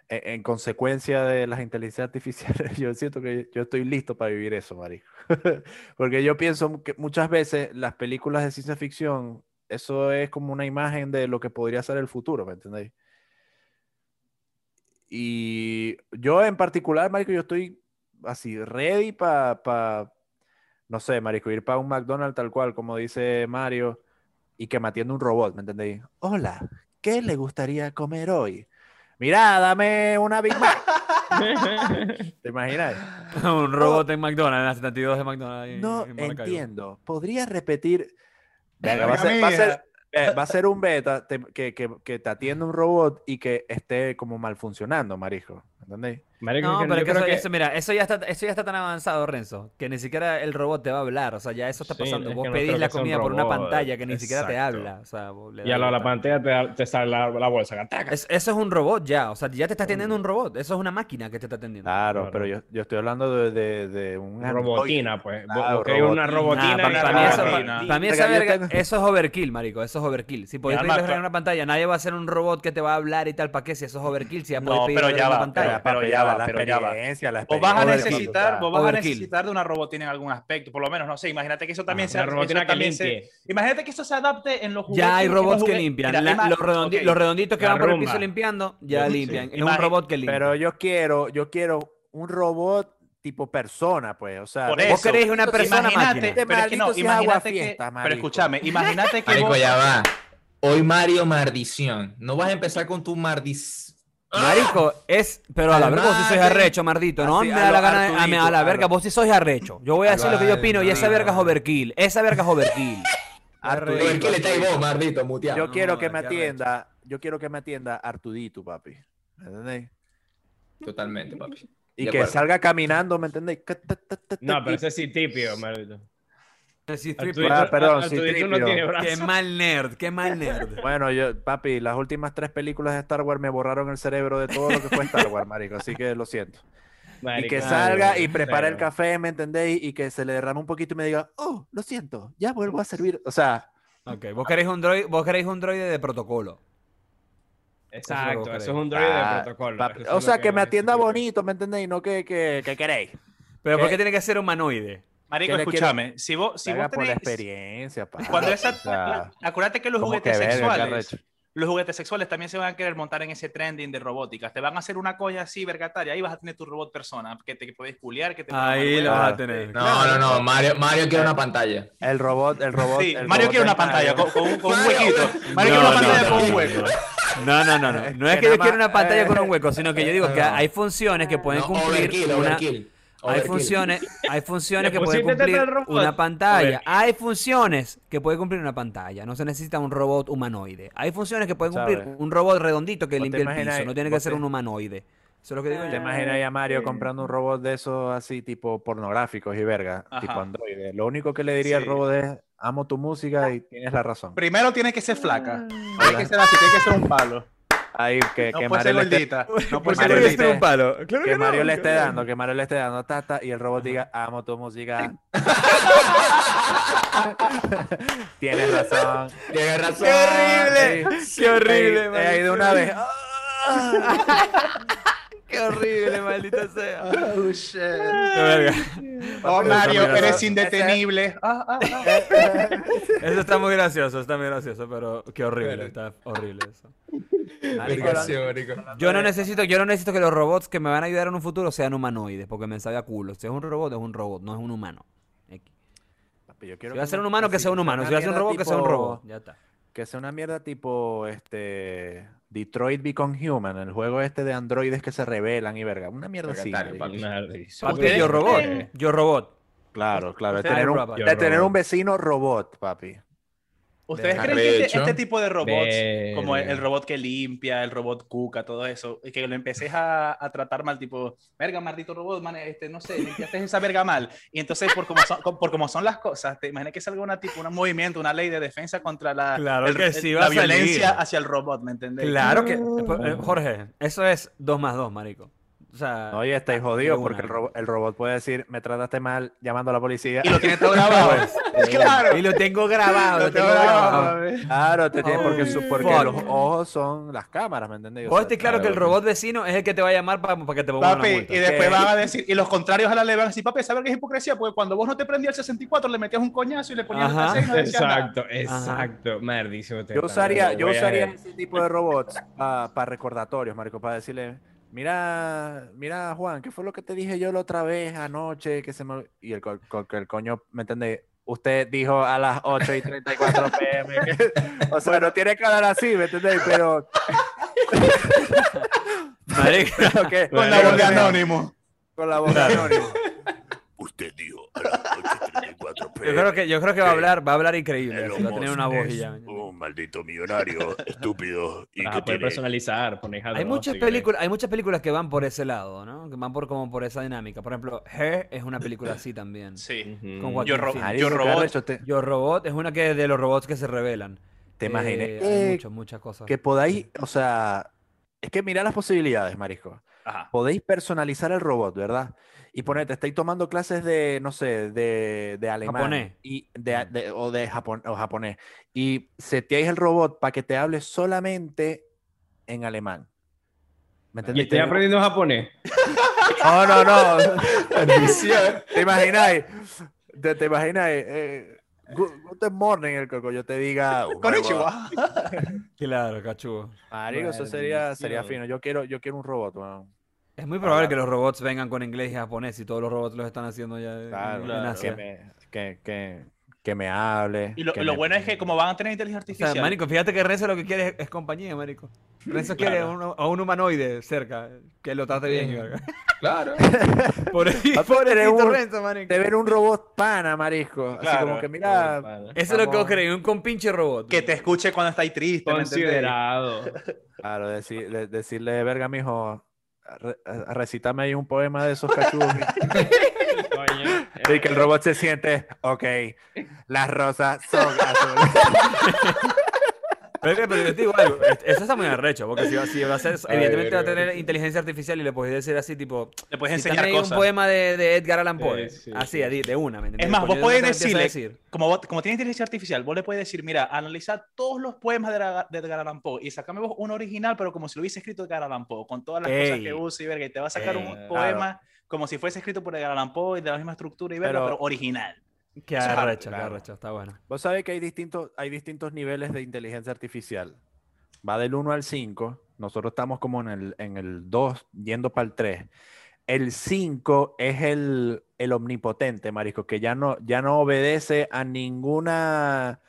en, en consecuencia de las inteligencias artificiales, yo siento que yo estoy listo para vivir eso, marisco. Porque yo pienso que muchas veces las películas de ciencia ficción, eso es como una imagen de lo que podría ser el futuro, ¿me entendéis? Y yo en particular, marico, yo estoy así ready para, no sé, marico, ir para un McDonald's tal cual, como dice Mario, y que me atienda un robot, ¿me entendéis? Hola, ¿qué le gustaría comer hoy? Mira, dame una Big Mac. ¿Te imaginas? un robot en McDonald's, en la 72 de McDonald's. No en entiendo. ¿Podría repetir? Verga, Verga, va, a ser, va a ser- mija. eh, va a ser un beta te- que, que- que te atienda un robot y que esté como mal funcionando, marico. ¿Entendéis? Marico, No, pero es que creo eso, que- eso, mira, eso ya, está, eso ya está tan avanzado, Renzo, que ni siquiera el robot te va a hablar. O sea, ya eso está Sí, pasando. es Vos que pedís la comida por una pantalla que ni siquiera te habla. O sea, vos le Y a la, la pantalla te, te sale la, la bolsa. eso es un robot ya. O sea, ya te está atendiendo un robot. Eso es una máquina que te está atendiendo. Claro, Claro. pero yo, yo estoy hablando de, de, de un androide. Robotina, pues. Vos- Claro, querés una robotina. Nah, y pa- la pa' mí eso- robotina. pa- pa' mí Verga, esa yo verga- tengo- eso es overkill, marico. Eso es overkill. Si podéis en cla- una pantalla, nadie va a hacer un robot que te va a hablar y tal. ¿Para qué? Si eso es overkill, si ya podéis en ya una va, pantalla. pero ya va, la pero ya va. experiencia, la Vos vas a experiencia, necesitar, vos vas a necesitar de una robotina en algún aspecto, por lo menos, no sé, imagínate que eso también sea, una robotina que también se- imagínate que eso se adapte en los juguetes. Ya hay robots que limpian. Mira, La- ima- los, redondi- ok, los redonditos que La van por el piso limpiando, ya Sí. limpian. Es un robot que limpia. Pero yo quiero, yo quiero un robot tipo persona, pues. O sea, Por vos eso. Vos querés una persona imagínate, máquina. pero es que no, imagínate que, pero marico. escúchame, imagínate que Marico, vos- ya va. Hoy Mario Maldición. No vas a empezar con tu maldición. Marico, es. Pero a la verga vos sí sois arrecho, mardito. No Así, me a da lo la gana. de- A, mí- a la Arturito, verga, vos sí sois arrecho. Yo voy a decir lo que yo opino y esa verga es overkill. Esa verga es overkill. Arturito, ¿En qué le estáis vos, maldito, muteado? Yo quiero que me qué atienda, yo quiero que me atienda Artudito, papi. ¿Me entendéis? Totalmente, papi. Y De que acuerdo. salga caminando, ¿me entendéis? Que ta, ta, ta, ta, No, pero y- ese sí típico, maldito. Sí, Ah, perdón, Citripio. no Qué mal nerd, qué mal nerd. Bueno, yo, papi, las últimas tres películas de Star Wars me borraron el cerebro de todo lo que fue Star Wars, marico. Así que lo siento. Y que salga y prepare el café, ¿me entendéis? Y que se le derrame un poquito y me diga, oh, lo siento, ya vuelvo a servir. O sea, Ok, vos queréis un droide, vos queréis un droide de protocolo. Exacto, Eso eso es un droide ah, de protocolo. papi, eso es o sea, que me atienda bonito, ¿me entendéis? No que, que, que queréis. Pero ¿por ¿Qué? qué tiene que ser humanoide? Marico, que escúchame, si vos, si vos por la tenés, experiencia, cuando esa, O sea, acuérdate que los que juguetes verga, qué sexuales, los juguetes sexuales también se van a querer montar en ese trending de robótica. Te van a hacer una coña así, vergataria, ahí vas a tener tu robot persona, que te que puedes culiar, que te Ahí lo vas a Ah, tener. No, no, no. Mario, Mario quiere una pantalla. El robot, el robot. Sí, el Mario robot quiere una pantalla con, con un, con un Mario, huequito. no, Mario quiere una no, pantalla no. con un hueco. No, no, no, no. No es que que yo más- una pantalla con eh, un hueco, sino que yo digo que no. hay funciones que pueden No, cumplir overkill, una, overkill. Hay funciones, hay funciones que teta cumplir una pantalla. Hay funciones que pueden cumplir una pantalla. No se necesita un robot humanoide. Hay funciones que pueden cumplir un robot redondito que ¿Vos te limpie el piso. No tiene que ser te- un humanoide. Eso es lo que digo ¿Te yo. imaginas ahí a Mario comprando un robot de esos así, tipo pornográficos y verga, Ajá. tipo androide? Lo único que le diría al robot es, amo tu música y tienes la razón. Primero tiene que ser flaca. Tiene que ser así, tiene que ser un palo. Ahí que, No Mario, le esté. No ¿Por puede qué ser Mario le que ser gordita. un palo? Claro que que Mario no. le esté dando, que Mario le esté dando tata y el robot diga, amo tu música. tienes razón. Tienes razón. ¡Qué horrible! Sí. ¡Qué horrible, Ahí- ahí de una vez. ¡Qué horrible, maldita sea! Oh, shit. Qué verga. Oh, Mario, eres indetenible. Ah, ah, ah. Eso está muy gracioso, está muy gracioso, pero qué horrible, está horrible eso. Yo no necesito, yo no necesito que los robots que me van a ayudar en un futuro sean humanoides, porque me sabe a culo. Si es un robot, es un robot, no es un humano. Yo Si quiero va a ser un humano, que sea un humano. Si va a ser un robot, que sea un robot. Ya está. Que sea una mierda tipo este Detroit Become Human, el juego este de androides que se rebelan y verga. Una mierda así. Yo robot, yo robot. Claro, claro. De tener, un, de tener un vecino robot, papi. ¿Ustedes De creen que este, este tipo de robots, como el, robot que limpia, el robot cuca, todo eso, y que lo empecés a, a tratar mal, tipo, verga, maldito robot, man, este, no sé, limpiaste esa verga mal. Y entonces, por como son, por como son las cosas, te imaginas que salga una, tipo, un movimiento, una ley de defensa contra la, Claro el- que el- sí va la violencia hacia el robot, ¿me entendés? Claro que. eh, Jorge, eso es 2 más 2, marico. O sea. No, oye, estáis jodidos porque una. el, robo- el robot puede decir, me trataste mal llamando a la policía. Y lo tiene todo grabado. claro. Y lo tengo grabado, lo tengo grabado. Claro, te tiene, porque, su- porque los ojos son las cámaras, ¿me entendés? O Vos sea, estés claro que el robot vecino es el que te va a llamar para, para que te ponga una Papi, multa. y después van a decir, y los contrarios a la ley van a decir, papi, ¿sabes qué es hipocresía? Porque cuando vos no te prendías el 64, le metías un coñazo y le ponías el Ajá. PC y no decías nada. Exacto, exacto. Merdísimo. Yo usaría, yo usaría ese tipo de robots para recordatorios, Marco, para decirle, mira, mira, Juan, ¿qué fue lo que te dije yo la otra vez anoche? Que se me... Y el, co- co- que el coño, ¿me entendés? Usted dijo a las 8 y 34 pm. que- o sea, no tiene que hablar así, ¿me entendés? Pero... Marico, pero que- Con la voz de anónimo. Con la voz de anónimo. Usted dijo a las 8.34 yo pm. creo que, yo creo que va a hablar, va a hablar increíble. Va a tener una voz y ya. Un maldito millonario estúpido y Ah, que puede tiene personalizar, poner Hay muchas películas, hay muchas películas que van por ese lado, ¿no? Que van por como por esa dinámica. Por ejemplo, Her es una película así también. Sí. Con Mm. Yo ro- Yo Robot. te, Yo Robot es una que es de los robots que se revelan. te imaginé Eh, que, hay muchas, muchas cosas. que podáis, o sea, es que mira las posibilidades, Marisco. Ajá. podéis personalizar el robot, ¿verdad? Y ponete, estáis tomando clases de, no sé, de, de alemán. Japonés. Y de, de- o de japon- o japonés. Y seteáis el robot para que te hable solamente en alemán. ¿Me Y entendéis? estoy aprendiendo japonés. No, no, no. ¿Te imagináis? ¿Te, te imagináis? Eh, "Gu- Guten Morning, el coco. Yo te diga. "Oh, Konnichiwa. Claro, cachugo. Marico, eso sería, sería fino. Yo quiero, yo quiero un robot, weón. Es muy probable que los robots vengan con inglés y japonés y todos los robots los están haciendo ya Claro, en. Que, me, que, que, que me hable. Y lo, que lo me- bueno es que como van a tener inteligencia O artificial, sea, marico, fíjate que Renzo lo que quiere es, es compañía, marico. Renzo quiere a un, a un humanoide cerca, que lo trate bien. y verga. Claro. Por ahí, pobrecito un- Renzo, marico. de ver un robot pana, marisco. Así Claro. como que mira, Eso es lo que vos crees, un compinche robot. que te escuche cuando estáis triste. Considerado. claro, decir- de- decirle, verga, mijo, re- recítame ahí un poema de esos cachugos. Coño. y que el robot se siente, ok, las rosas son azules. Pero, pero te digo algo, es- eso está muy arrecho, porque si, va- si va a ser, Ay, evidentemente va a tener inteligencia artificial y le puedes decir así, tipo, Le puedes cítame enseñar ahí un cosas. poema de, de Edgar Allan Poe, Sí, sí, así, de una, ¿me entiendes? Es más, vos podés decirle, decir. como, vos- como tiene inteligencia artificial, vos le puedes decir, mira, analiza todos los poemas de, Edgar- de Edgar Allan Poe y sacame vos un original, pero como si lo hubiese escrito Edgar Allan Poe, con todas las cosas Ey. que usa y verga, y te va a sacar Eh, un poema como si fuese escrito por Edgar Allan Poe y de la misma estructura y verga, Pero- pero, original. Qué arrecho, qué claro. arrecho, está bueno. Vos sabés que hay distintos, hay distintos niveles de inteligencia artificial. Va del 1 al 5. Nosotros estamos como en el, en el 2, yendo para el 3. El 5 es el, el omnipotente, marisco, que ya no, ya no obedece a ninguna,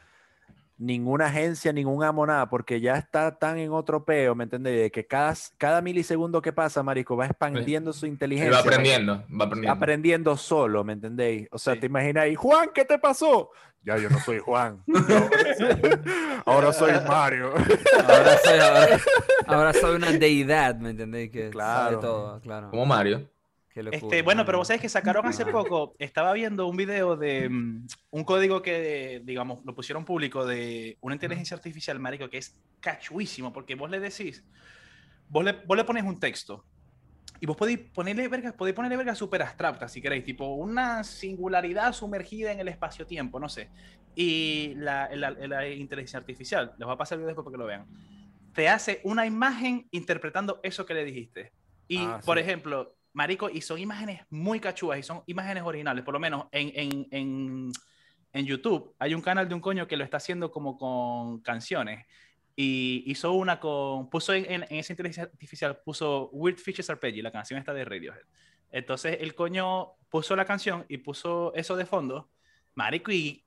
ninguna agencia, ningún amo, nada, porque ya está tan en otro peo, ¿me entendés? De que cada, cada milisegundo que pasa, marisco, va expandiendo su inteligencia. va marico aprendiendo, va aprendiendo. aprendiendo solo, ¿me entendéis? O sea, Sí. te imaginas ahí, Juan, ¿qué te pasó? Ya yo no soy Juan. Ahora soy Mario. Ahora soy, ahora, ahora soy una deidad, ¿me entendéis? Que Claro. sabe todo, claro. Como Mario. Este, bueno, pero vos sabés que sacaron hace poco, estaba viendo un video de mm, un código que, digamos, lo pusieron público de una inteligencia artificial, marico, que es cachuísimo, porque vos le decís, vos le, vos le pones un texto y vos podéis ponerle verga, podéis ponerle verga súper abstracta, si queréis, tipo una singularidad sumergida en el espacio-tiempo, no sé. Y la, la- la inteligencia artificial, les voy a pasar el video después para que lo vean, te hace una imagen interpretando eso que le dijiste. Y, Ah, por sí. ejemplo, Marico, y son imágenes muy cachúas y son imágenes originales, por lo menos en, en, en, en YouTube hay un canal de un coño que lo está haciendo como con canciones y hizo una con, puso en, en- en esa inteligencia artificial, puso Weird Fishes Arpeggio, la canción está de Radiohead. Entonces el coño puso la canción y puso eso de fondo, Marico, y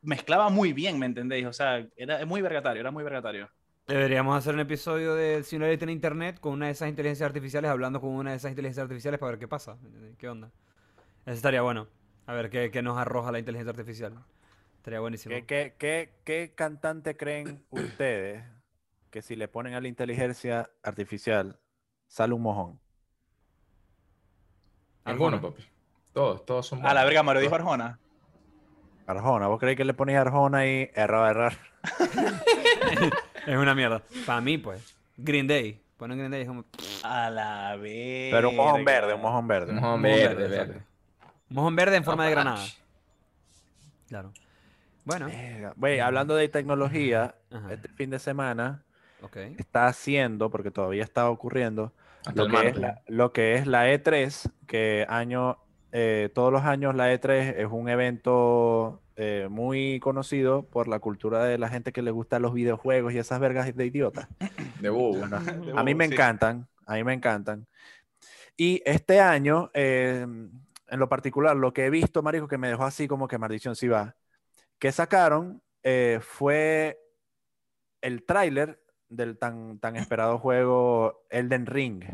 mezclaba muy bien, ¿me entendéis? O sea, era muy vergatario, era muy vergatario. Deberíamos hacer un episodio de Singularity en Internet con una de esas inteligencias artificiales, hablando con una de esas inteligencias artificiales para ver qué pasa. ¿Qué onda? Eso estaría bueno. A ver qué, qué nos arroja la inteligencia artificial. Estaría buenísimo. ¿Qué, qué, qué, qué cantante creen ustedes que si le ponen a la inteligencia artificial sale un mojón? Arjona. papi. Todos, todos son A la buenos. verga, Mario dijo. Arjona. Arjona, ¿vos creéis que le ponéis Arjona y error, error? Es una mierda. Para mí, pues. Green Day. Ponen Green Day es como... A la verga. Pero un mojón verde, un mojón verde. Un mojón verde, verde, verde. exacto. Mojón verde en forma de granada. Claro. Bueno. Güey, hablando de tecnología, Ajá. este fin de semana está haciendo, porque todavía está ocurriendo, lo que, es la, lo que es la E3, que año, eh, todos los años la E3 es un evento eh, muy conocido por la cultura de la gente que le gustan los videojuegos y esas vergas de idiotas. De bobo. Bueno, De a mí me sí. encantan, a mí me encantan. Y este año, eh, en lo particular, lo que he visto, Marico, que me dejó así como que maldición si va, que sacaron eh, fue el tráiler del tan, tan esperado juego Elden Ring.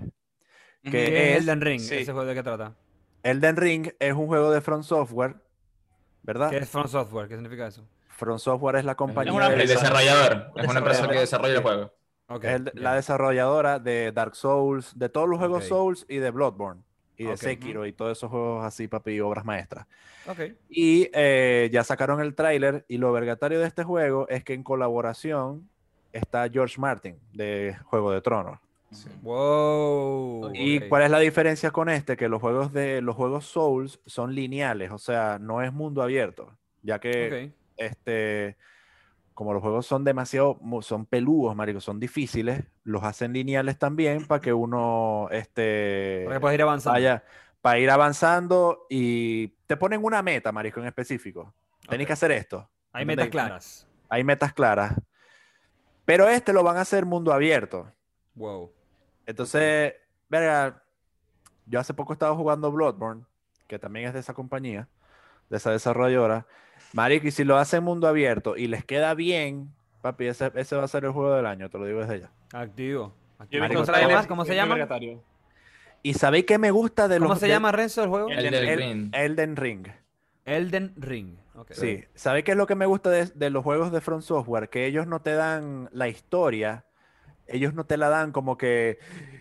Que ¿Qué es Elden Ring? sí. ¿Ese juego de qué trata? Elden Ring es un juego de From Software, ¿verdad? ¿Qué es From Software? ¿Qué significa eso? From Software es la compañía, una de- El desarrollador. Es una empresa que desarrolla el juego. Ok, es la desarrolladora de Dark Souls, de todos los juegos. Souls y de Bloodborne y de. Sekiro y todos esos juegos así, papi, obras maestras. Ok. Y eh, ya sacaron el tráiler y lo vergatario de este juego es que en colaboración está George Martin de Juego de Tronos. Wow. ¿Y cuál es la diferencia con este? Que los juegos de los juegos Souls son lineales, o sea, no es mundo abierto, ya que este como los juegos son demasiado son peludos, marico, son difíciles, los hacen lineales también para que uno este Para ir avanzando. vaya para ir avanzando y te ponen una meta, marico, en específico. Tenéis Ok. que hacer esto. Hay metas claras. Hay metas claras. Pero este lo van a hacer mundo abierto. Wow. Entonces, verga, yo hace poco estaba jugando Bloodborne, que también es de esa compañía, de esa desarrolladora. Marico, y si lo hacen mundo abierto y les queda bien, papi, ese, ese va a ser el juego del año, te lo digo desde ya. Activo. Marico, ¿Cómo, trailers ¿Cómo se llama? ¿Y sabéis qué me gusta de los ¿Cómo se de- llama Renzo el juego? El. Elden Ring? Elden Ring. Ok. Sí, ¿sabéis qué es lo que me gusta de, de los juegos de Front Software? Que ellos no te dan la historia, ellos no te la dan como que,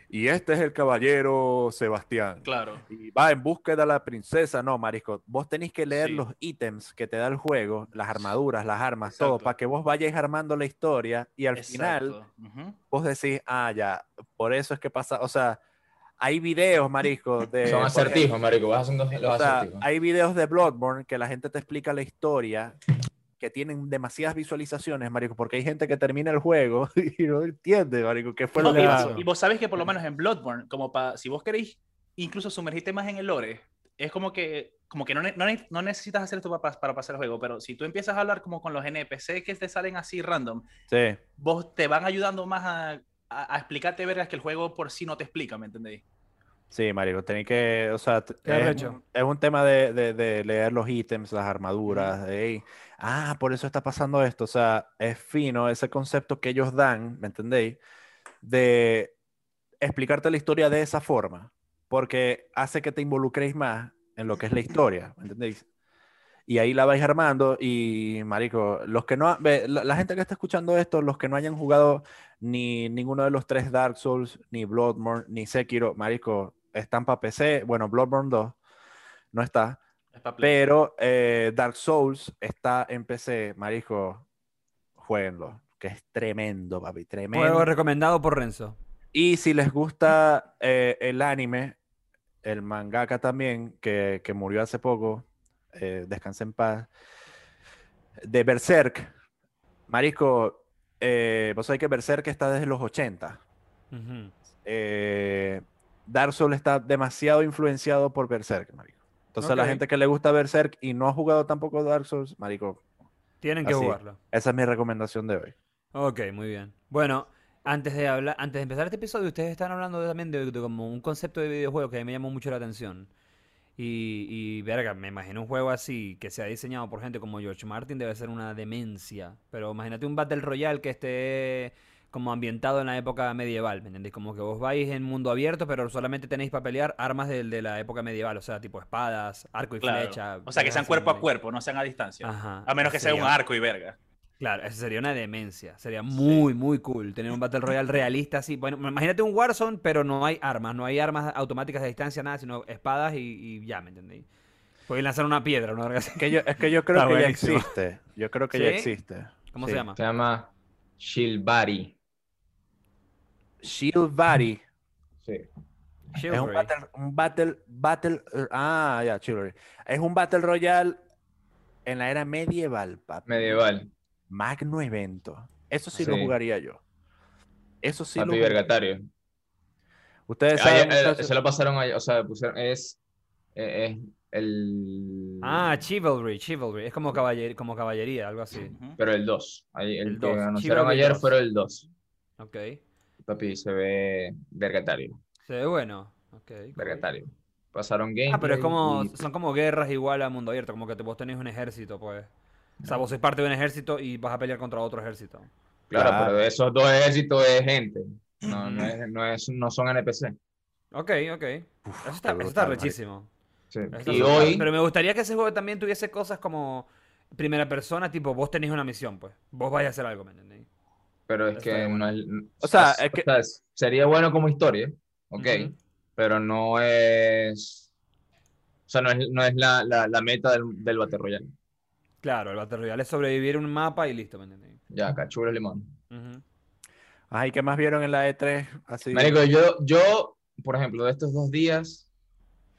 y este es el caballero Sebastián. Claro. y va en búsqueda de la princesa. No, marisco, vos tenéis que leer Sí. los ítems que te da el juego, las armaduras, las armas, todo, para que vos vayáis armando la historia y al final Exacto. Ujú. vos decís, ah, ya, por eso es que pasa, o sea, hay videos, marisco, de... Son acertijos, marico. Vas haciendo los o sea, acertijos. hay videos de Bloodborne que la gente te explica la historia que tienen demasiadas visualizaciones, marico, porque hay gente que termina el juego y no entiende, marico, qué fue No, lo que y, pasó. y vos sabés que por lo menos en Bloodborne, como para, si vos queréis incluso sumergirte más en el lore, es como que, como que no, ne- no, ne- no necesitas hacer esto para, para pasar el juego, pero si tú empiezas a hablar como con los NPC que te salen así random, Sí. vos te van ayudando más a, a- a explicarte vergas que el juego por sí no te explica, ¿me entendéis? Sí, marico, tenéis que, o sea, es, es un tema de, de- de leer los ítems, las armaduras, de, "Ey, ah, por eso está pasando esto, o sea, es fino ese concepto que ellos dan, ¿me entendéis? De explicarte la historia de esa forma, porque hace que te involucréis más en lo que es la historia, ¿me entendéis? Y ahí la vais armando y, marico, los que no, ha- la, la gente que está escuchando esto, los que no hayan jugado ni ninguno de los tres Dark Souls, ni Bloodborne, ni Sekiro, marico, están para PC, bueno, Bloodborne 2 no está. Pero eh, Dark Souls está en PC, marico, jueguenlo, que es tremendo, papi, tremendo. Juego recomendado por Renzo. Y si les gusta eh, el anime, el mangaka también, que, que murió hace poco, eh, descanse en paz, de Berserk, Marico, eh, vos sabés que Berserk está desde los 80. Ujú. Eh, Dark Souls está demasiado influenciado por Berserk, Marico. Entonces, a la gente que le gusta Berserk y no ha jugado tampoco Dark Souls, Marico, Tienen que Así. jugarlo. esa es mi recomendación de hoy. Ok, muy bien. Bueno, antes de hablar, antes de empezar este episodio, ustedes están hablando también de, de como un concepto de videojuego que a mí me llamó mucho la atención. Y, y, verga, me imagino un juego así que sea diseñado por gente como George Martin debe ser una demencia. Pero imagínate un Battle Royale que esté como ambientado en la época medieval, ¿me entendéis? Como que vos vais en mundo abierto, pero solamente tenéis para pelear armas del- de, la época medieval, o sea, tipo espadas, arco y Claro. flecha. O sea, que sean cuerpo a cuerpo, no sean a distancia. Ajá. A menos que sea un arco y verga. Claro, eso sería una demencia. Sería muy, muy cool tener un Battle Royale realista así. Bueno, imagínate un Warzone, pero no hay armas, no hay armas automáticas de distancia, nada, sino espadas y, y ya, ¿me entendéis? Pueden lanzar una piedra, ¿no? Es que yo, es que yo creo Está que ya existe. Yo creo que ya ¿Sí? existe. ¿Cómo Sí. se llama? Se llama Shilbari. Shield Body. Sí. Es un Chivalry. battle, un battle, battle, ah, ya, Chivalry. Es un Battle Royale en la era medieval, papi. Medieval. Magno evento. Eso sí, lo jugaría yo. Eso sí lo Papi jugaría. Vergatario. Ustedes Ayer, saben, eh, se lo pasaron ayer, o sea, pusieron, es, eh, es el... Ah, Chivalry, Chivalry. Es como, caballer- como caballería, algo así. Pero el 2. El, El que dos, anunciaron Chivalry ayer 2. fue el 2. Ok. Papi, se ve vergatario. Se ve bueno. Ok, cool. Vergatario. Pasaron gameplay Ah, pero es como, y- son como guerras igual a mundo abierto, como que te- vos tenés un ejército, pues. O sea, vos sois parte de un ejército y vas a pelear contra otro ejército. Claro, Claro. pero esos dos ejércitos es gente. No, no, es- no, es- no son NPC. Ok, ok. Uf, Eso está, eso está rechísimo. Sí. Eso Y hoy. Pero me gustaría que ese juego también tuviese cosas como primera persona, tipo, vos tenés una misión, pues. Vos vais a hacer algo, ¿me entendéis? Pero es que bueno. no es... O sea, es que- es- sería bueno como historia, ok, Ujú. pero no es... O sea, no es, no es la, la, la meta del, del Battle Royale. Claro, el Battle Royale es sobrevivir un mapa y listo, ¿me entendéis? Ya, cachulo limón. Ujú. Ay, ¿qué más vieron en la E3? Así. Marico, yo, yo, por ejemplo, de estos dos días,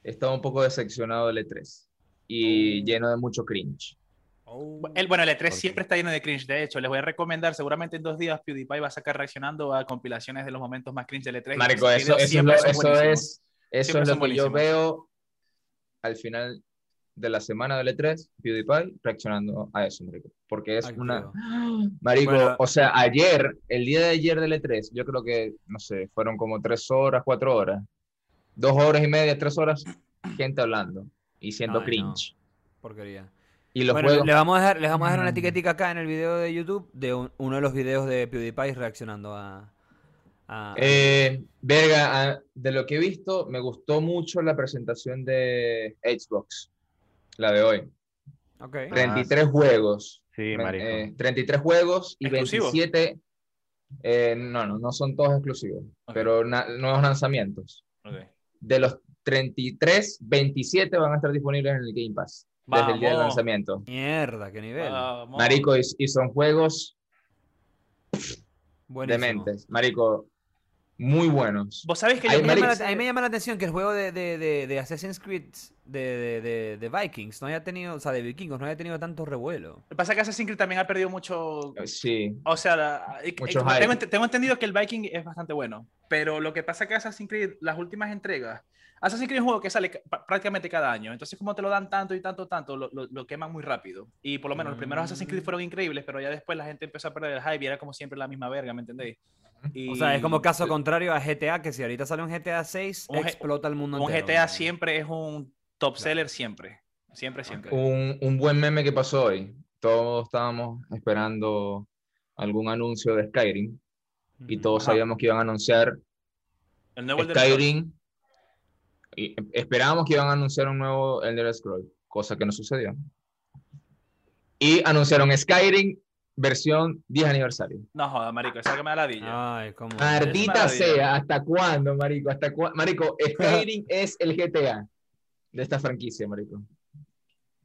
he estado un poco decepcionado del E3 y lleno de mucho cringe. El, bueno, el E3 ¿Por qué? siempre está lleno de cringe. De hecho, les voy a recomendar, seguramente en dos días PewDiePie va a sacar reaccionando a compilaciones de los momentos más cringe del E3. y Marico, eso, eso, es, lo- eso es, eso es lo que yo veo al final de la semana del E3, PewDiePie reaccionando a eso, marico. Porque es Activo. una... Marico, Bueno. o sea, ayer, el día de ayer del E3, yo creo que, no sé, fueron como tres horas, cuatro horas. Dos horas y media, tres horas, gente hablando y siendo Ay, no. cringe. Porquería. Y los Bueno, juegos... le vamos a dejar, les vamos a dejar una Mm. etiquetica acá en el video de YouTube de un- uno de los videos de PewDiePie reaccionando a. a- Eh, verga, ah, de lo que he visto, me gustó mucho la presentación de Xbox, la de hoy. Ok. 33 juegos. Sí, marico. eh, 33 juegos y ¿Exclusivos? 27. eh, no, no, no son todos exclusivos, pero na- nuevos lanzamientos. De los 33, 27 van a estar disponibles en el Game Pass desde el día del lanzamiento. Mierda, qué nivel. Vamos. Marico, y, y son juegos Buenísimo. dementes. Marico, muy buenos. Vos sabés que yo A mí, me llama la, a mí me llama la atención que el juego de, de, de, de Assassin's Creed de, de, de, de Vikings no haya tenido, o sea, de vikingos, no haya tenido tanto revuelo. Lo que pasa es que Assassin's Creed también ha perdido mucho. Sí, O sea, la- como hype. tengo, tengo entendido que el Viking es bastante bueno. Pero lo que pasa es que Assassin's Creed, las últimas entregas. Assassin's Creed es un juego que sale prácticamente cada año. Entonces, como te lo dan tanto y tanto, tanto, lo, lo- lo queman muy rápido. Y por lo menos los primeros Assassin's Creed Mm. fueron increíbles, pero ya después la gente empezó a perder el hype y era como siempre la misma verga, ¿me entendéis? O sea, es como Y caso contrario a GTA, que si ahorita sale un GTA 6, Un explota el mundo Un entero. GTA siempre es un top seller, siempre. Siempre, siempre. un, un buen meme que pasó hoy. Todos estábamos esperando algún anuncio de Skyrim y todos Ajá. sabíamos que iban a anunciar El nuevo. Skyrim. Esperábamos que iban a anunciar un nuevo Elder Scroll, cosa que no sucedió. Y anunciaron Skyrim versión 10 aniversario. No joda, marico, esa que me da la villa. Ay, cómo. Maldita sea, ¿hasta cuándo, marico? ¿Hasta cua- Marico, Skyrim es el GTA de esta franquicia, marico.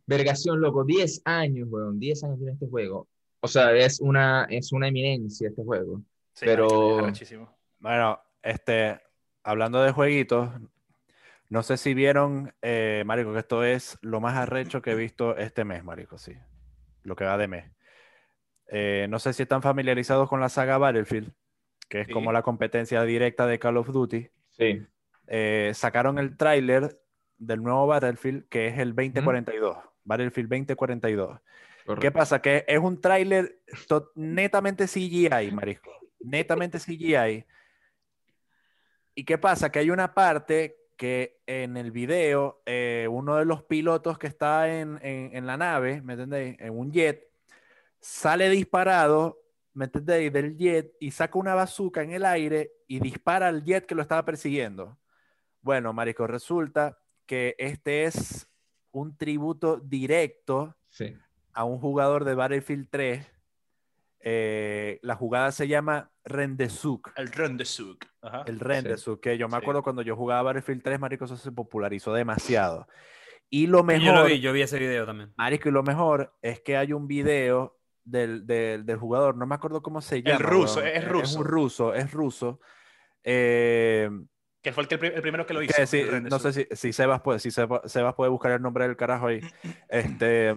Vergación, loco, 10 años, weón, 10 años tiene este juego. O sea, es una, es una eminencia este juego. Sí, pero- marico. Bueno, este, hablando de jueguitos, no sé si vieron, eh, Marico, que esto es lo más arrecho que he visto este mes, Marico, sí. Lo que va de mes. Eh, no sé si están familiarizados con la saga Battlefield, que es Sí. como la competencia directa de Call of Duty. Sí. Eh, sacaron el tráiler del nuevo Battlefield, que es el 2042, Battlefield 2042. ¿Qué pasa? Que es un tráiler netamente CGI, marisco. Netamente CGI. ¿Y qué pasa? Que hay una parte que en el video, eh, uno de los pilotos que está en, en- en la nave, ¿me entendéis? En un jet, sale disparado ¿me entendéis? Del jet y saca una bazooka en el aire y dispara al jet que lo estaba persiguiendo. Bueno, marico, resulta que este es un tributo directo Sí. a un jugador de Battlefield 3. Eh, la jugada se llama Rendezuk. El Rendezuk. Ajá. El Rendezuk, que yo me Sí. acuerdo cuando yo jugaba Battlefield 3, marico, eso se popularizó demasiado. Y lo mejor, Yo lo vi, yo vi ese video también. marico, y lo mejor es que hay un video del, del- del jugador, no me acuerdo cómo se llama. ruso, weón. es ruso. un ruso, es ruso. Eh, Que fue el, que el, el primero que lo hizo. que sí, el no sé si, si Sebas puede, si Seba- Sebas puede buscar el nombre del carajo ahí. Este,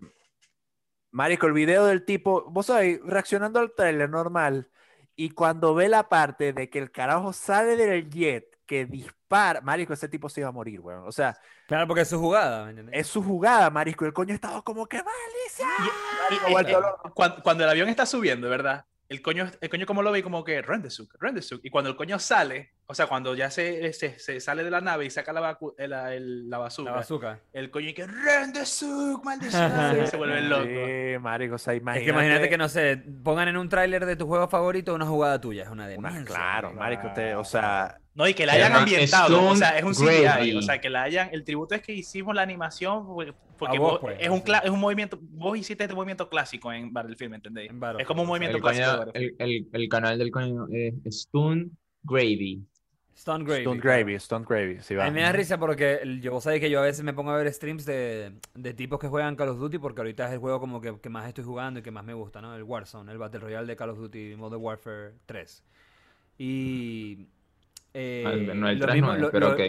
marico, el video del tipo, vos sabés, reaccionando al trailer normal, y cuando ve la parte de que el carajo sale del jet, que dispara, marico, ese tipo se iba a morir, weón. O sea, Claro, porque es su jugada, ¿me entiendes? es su jugada, marico, el coño estaba como que malicia. Y, eh, cuando, cuando el avión está subiendo, ¿verdad? El coño, el coño como lo ve, como que Rendezuk, Rendezuk. Y cuando el coño sale, o sea, cuando ya se, se, se sale de la nave y saca la, vacu- el- el- la basura, La bazooka. el coño y que Rendezuk, maldición. y se vuelve loco. Sí, marico, o sea, Es imagínate. que imagínate que, no sé, pongan en un tráiler de tu juego favorito una jugada tuya. Es una una- demencia. claro, marico. marico, usted, o sea, No, y que la hayan ambientado, o sea, Stone es un CGI, Gravy. o sea, que la hayan, el tributo es que hicimos la animación porque, vos, vos- pues, es, un es un movimiento, vos hiciste este movimiento clásico en Battlefield, ¿me entendéis? Es como un movimiento El, clásico el, el- el canal del coño es Stone Gravy. Stone Gravy. Stone. Gravy, Stone Gravy, sí va. A mí me da risa porque yo, vos sabés que yo a veces me pongo a ver streams de, de tipos que juegan Call of Duty porque ahorita es el juego como que, que más estoy jugando y que más me gusta, ¿no? El Warzone, el Battle Royale de Call of Duty Modern Warfare 3. Y... eh, Ah, no el lo 3 mismo- no es, lo- pero lo- ok.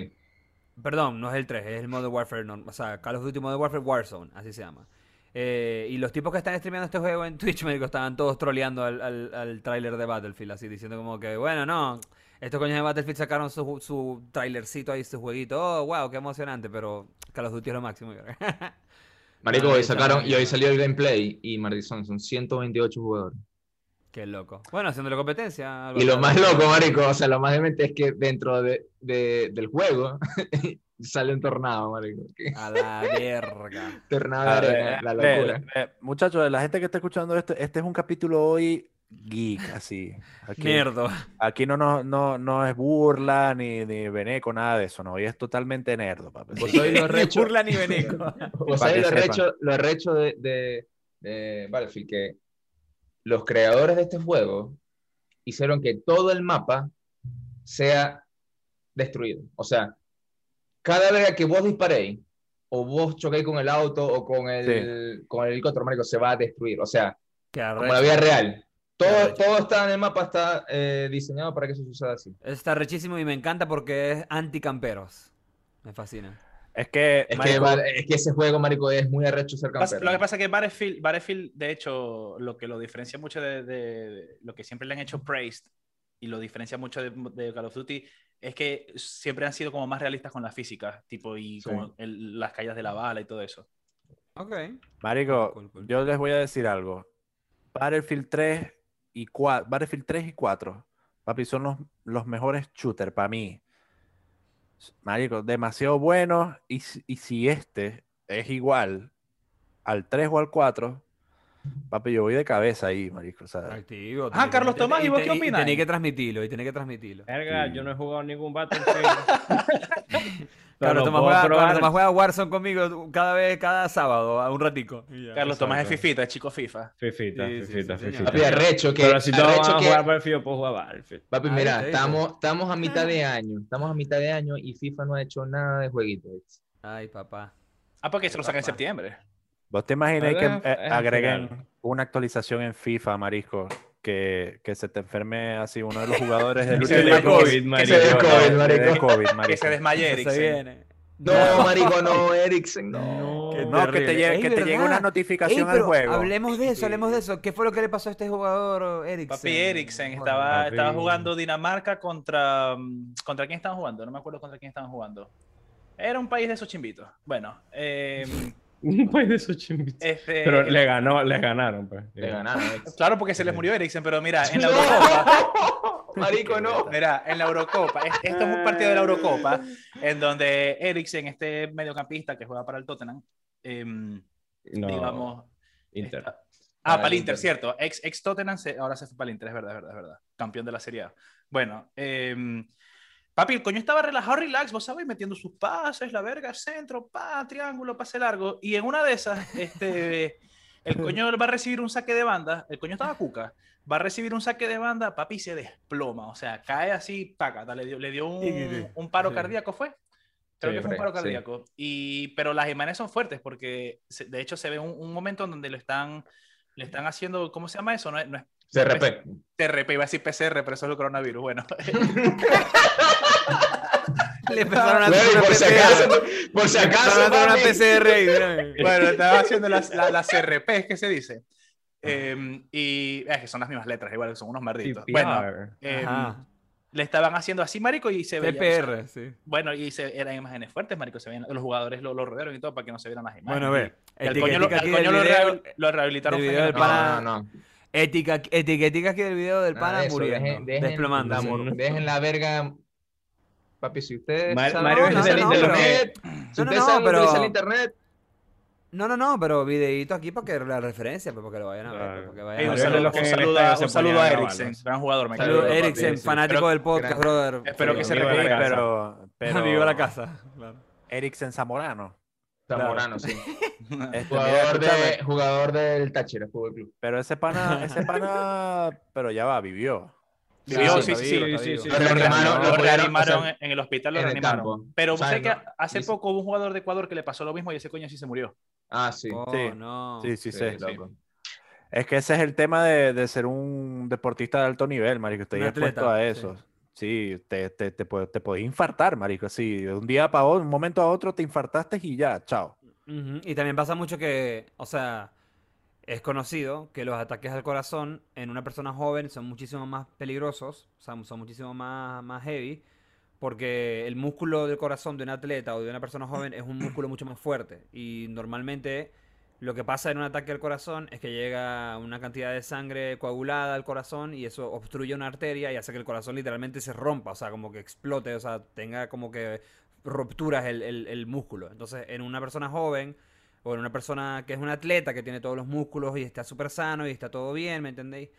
Perdón, no es el 3, es el Modern Warfare, no- o sea, Call of Duty Modern Warfare Warzone, así se llama. Eh, y los tipos que están streameando este juego en Twitch, me digo, estaban todos troleando al, al, al tráiler de Battlefield, así diciendo como que, bueno, no, estos coños de Battlefield sacaron su, su trailercito ahí, su jueguito, oh, wow, qué emocionante, pero Call of Duty es lo máximo. Marico, hoy sacaron y hoy salió el gameplay y maldición, son 128 jugadores. Qué loco. Bueno, haciéndole competencia. algo Y lo más loco, marico, o sea, lo más demente es que dentro de, de- del juego sale un tornado, marico. A la verga. Tornado de arena, la locura. muchachos, la gente que está escuchando esto, este es un capítulo hoy geek, así. Aquí, Nerdo. aquí no, no, no, no es burla ni, ni veneco, nada de eso, no. Hoy es totalmente nerdo, papi. Vos sois los Ni rechos, burla ni veneco. vos sabés lo recho, lo recho de, de, de Battlefield, que los creadores de este juego hicieron que todo el mapa sea destruido. O sea, cada vez que vos disparéis, o vos choquéis con el auto o con el, con el helicóptero, marico, se va a destruir. O sea, como la vida real. Todo, todo está en el mapa, está eh, diseñado para que eso suceda así. Está rechísimo y me encanta porque es anti-camperos. Me fascina. Es que, Es que, marico, va- es que ese juego, marico, es muy arrecho ser campero. Lo que pasa es que Battlefield, Battlefield, de hecho, lo que lo diferencia mucho de, de- de lo que siempre le han hecho praised y lo diferencia mucho de, de Call of Duty es que siempre han sido como más realistas con la física, tipo, y Sí. como el- las caídas de la bala y todo eso. Ok. marico, Cool, cool. yo les voy a decir algo. Battlefield 3 y 4, Battlefield 3 y 4, papi, son los, los mejores shooters para mí. Marico, demasiado buenos. Y, si- y si este es igual al 3 o al 4, papi, yo voy de cabeza ahí, marico. O sea, Activo. Ah, Carlos Tomás, ¿y vos qué opinas? Tenés que transmitirlo, y tenés que transmitirlo. Verga, Sí. yo no he jugado ningún Battlefield. Carlos lo Tomás, juega. Carlos Tomás juega Warzone conmigo cada vez, cada sábado, a un ratico. Carlos Tomás es. Fifita, es chico FIFA. Fifita, Sí, fifita, sí, fifita. Papi, arrecho que. Pero si todos van a que- jugar Battlefield, yo puedo jugar Battlefield. Papi, Ahí mira, estamos, estamos a mitad de año. Estamos a mitad de año y FIFA no ha hecho nada de jueguitos. Ay, papá. Ah, porque se lo sacan en septiembre. ¿Vos te imagináis que eh, agreguen una actualización en FIFA, marisco? Que, que se te enferme así uno de los jugadores del Que se se dé dé COVID, COVID, que se dé COVID, Que le marico. dé COVID, Que se marico. desmaye Eriksen. se viene. No, marico, no, Eriksen, no. Qué No, que te llegue, Ey, que te una Ey, notificación al pero juego. Hablemos de eso, hablemos de eso. ¿Qué fue lo que le pasó a este jugador, Eriksen? Papi Eriksen estaba, Papi. estaba jugando Dinamarca contra. mm, ¿Contra quién estaban jugando? No me acuerdo contra quién estaban jugando. Era un país de esos chimbitos. Bueno, eh, Un país de esos chimbitos. este, Pero le ganó, les ganaron, pues. Le ganaron. Eriksen. Claro, porque se les murió Eriksen, pero mira, en la Eurocopa. Marico, no. Mira, en la Eurocopa, es- esto es un partido de la Eurocopa en donde Eriksen, este mediocampista que juega para el Tottenham, em, No, digamos, Inter. está- Ah, Para para el Inter, Inter. cierto. Ex, ex Tottenham, se- ahora se fue para el Inter, es verdad, es verdad, es verdad. Campeón de la Serie A. Bueno, em, papi, el coño estaba relajado, relax, vos sabés, metiendo sus pases, la verga, centro, pa, triángulo, pase largo. Y en una de esas, este, el coño va a recibir un saque de banda, el coño estaba cuca, va a recibir un saque de banda, papi, se desploma, o sea, cae así, paca, le dio, le dio un, un paro Sí. cardíaco, ¿fue? Creo Sí, que fue un paro sí. cardíaco. Y, pero las imágenes son fuertes porque de hecho se ve un, un momento en donde lo están, le están haciendo, ¿cómo se llama eso? No no es CRP. TRP, iba a decir PCR, pero eso es el coronavirus. Bueno, Le empezaron a Bueno, hacer una por si PCR. acaso, por si Le acaso, empezaron a hacer una. PCR y bueno, estaba haciendo las, la- las CRP, es que se dice. Eh, y es que son las mismas letras, igual, son unos malditos. Bueno, PPR. eh, le estaban haciendo así, marico, y se veía. o sea, TPR, sí. bueno, y se, eran imágenes fuertes, marico, se veían, los jugadores lo, lo rodearon y todo para que no se vieran las imágenes. Bueno, ve. Y al coño, lo, etiquetica al aquí coño del lo, video- rehabil- lo rehabilitaron. No, no, no. Etica, etiquetica aquí del video del Nada pana muriendo, dejen- dejen la mor- Dejen la verga. Papi, si ustedes. Mar- Mario internet, internet, si No, no, ustedes no, saben pero- utilizar el internet, No, no, no, pero videíto aquí para que la referencia, pues, porque lo vayan a ver. Claro. pues, vayan a ver. saludo, que un saludo a, un saludo a Eriksen, grabarlo. gran jugador. Me bien. Eriksen, sí. fanático del podcast, gran- brother. espero que se recupere. pero, pero de la casa. Claro. Eriksen Zamorano. Zamorano, sí. Este, mira, Jugador, de, escúchame, jugador del Táchira Fútbol Club. pero ese pana, ese pana, pero ya va, vivió. Vivió, Sí, sí, sí, vivo. Lo reanimaron, reanimaron, lo lo reanimaron, reanimaron o sea, en el hospital, lo en reanimaron. campo. Pero sé que no- hace dice- poco hubo un jugador de Ecuador que le pasó lo mismo y ese coño sí se murió. Ah, sí. Oh, Sí. no. Sí, sí, Sí, sé. loco. Es que ese es el tema de, de ser un deportista de alto nivel, marico. Estoy Un expuesto a sí. eso. Sí, te, te, te, te podés infartar, marico. Sí, de un día para otro, un momento a otro te infartaste y ya, chao. Y también pasa mucho que, o sea, es conocido que los ataques al corazón en una persona joven son muchísimo más peligrosos, o sea, son muchísimo más, más heavy, porque el músculo del corazón de un atleta o de una persona joven es un músculo mucho más fuerte. Y normalmente lo que pasa en un ataque al corazón es que llega una cantidad de sangre coagulada al corazón y eso obstruye una arteria y hace que el corazón literalmente se rompa, o sea, como que explote, o sea, tenga como que rupturas el, el- el músculo. Entonces, en una persona joven o en una persona que es un atleta que tiene todos los músculos y está súper sano y está todo bien, ¿me entendéis?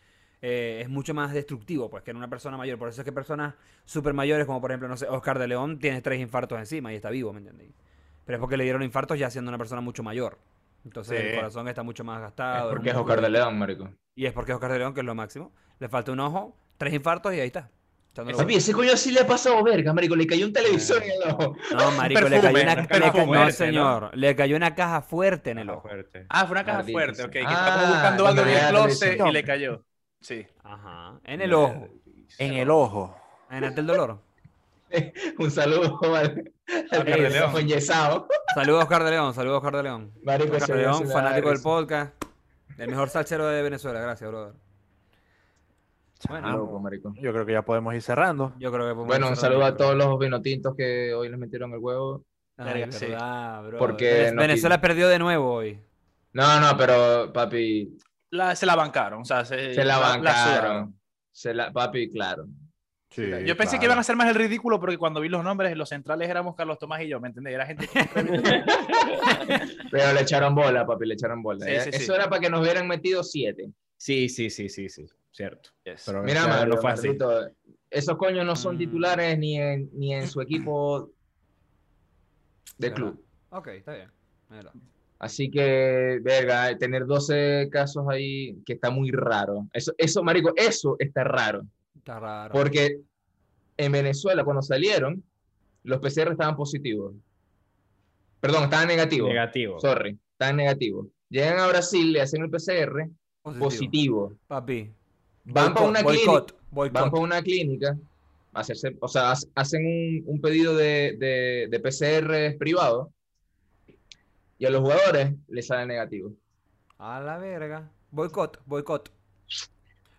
Eh, es mucho más destructivo pues que en una persona mayor. Por eso es que personas súper mayores, como por ejemplo, no sé, Oscar de León, tiene tres infartos encima y está vivo, ¿me entendéis? Pero es porque le dieron infartos ya siendo una persona mucho mayor. Entonces Sí. el corazón está mucho más Es gastado. porque es Oscar de León, marico. Y es porque es Oscar de León, que es lo máximo. Le falta un ojo, tres infartos y ahí está. ese coño sí le ha pasado verga, marico. Le cayó un televisor en el ojo. No, marico, le cayó una, un le ca- perfume no, fuerte, señor, le cayó una caja fuerte en el Caja ojo. fuerte. Ah, fue una caja Maldito fuerte, ok. Que Ah, estábamos buscando algo en el closet y le cayó. Sí. Ajá, en el ojo. En el ojo. Imagínate el dolor. Un saludo al, al Saludos a Oscar de León, saludos a Oscar de León. Marico, Oscar de León, fanático del podcast. El mejor salsero de Venezuela, gracias, brother. Bueno, Loco. Yo creo que ya podemos ir cerrando. yo creo que podemos Bueno, un saludo a todos los vinotintos que hoy les metieron el huevo. Ay, sí. verdad, brother. Porque no Venezuela pide- perdió de nuevo hoy. No, no, pero papi, La- se la bancaron. O sea, se, se la bancaron. Se la, papi, claro. Sí, Yo pensé que iban a hacer más el ridículo porque cuando vi los nombres, los centrales éramos Carlos Tomás y yo, ¿me entendés? Era gente que... Pero le echaron bola, papi, le echaron bola. Sí, Eh, sí. Eso era para que nos hubieran metido siete. Sí, sí, sí, sí, sí. Cierto. Pero Mira, o sea, Mario, no fue así. Marlito, esos coños no son Mm. titulares ni en, ni en su equipo de club. Ok, está bien. Mira. Así que, verga, tener 12 casos ahí, que está muy raro. Eso, eso, marico, eso está raro. Está raro. Porque en Venezuela, cuando salieron, los PCR estaban positivos. Perdón, estaban negativos. Negativo. Sorry, estaban negativos. Llegan a Brasil, le hacen el PCR positivo. Papi. Van para una clínica. Van para una clínica, a hacerse, o sea, ha- hacen un, un pedido de, de, de PCR privado y a los jugadores les sale negativo. A la verga. Boicot, boicot.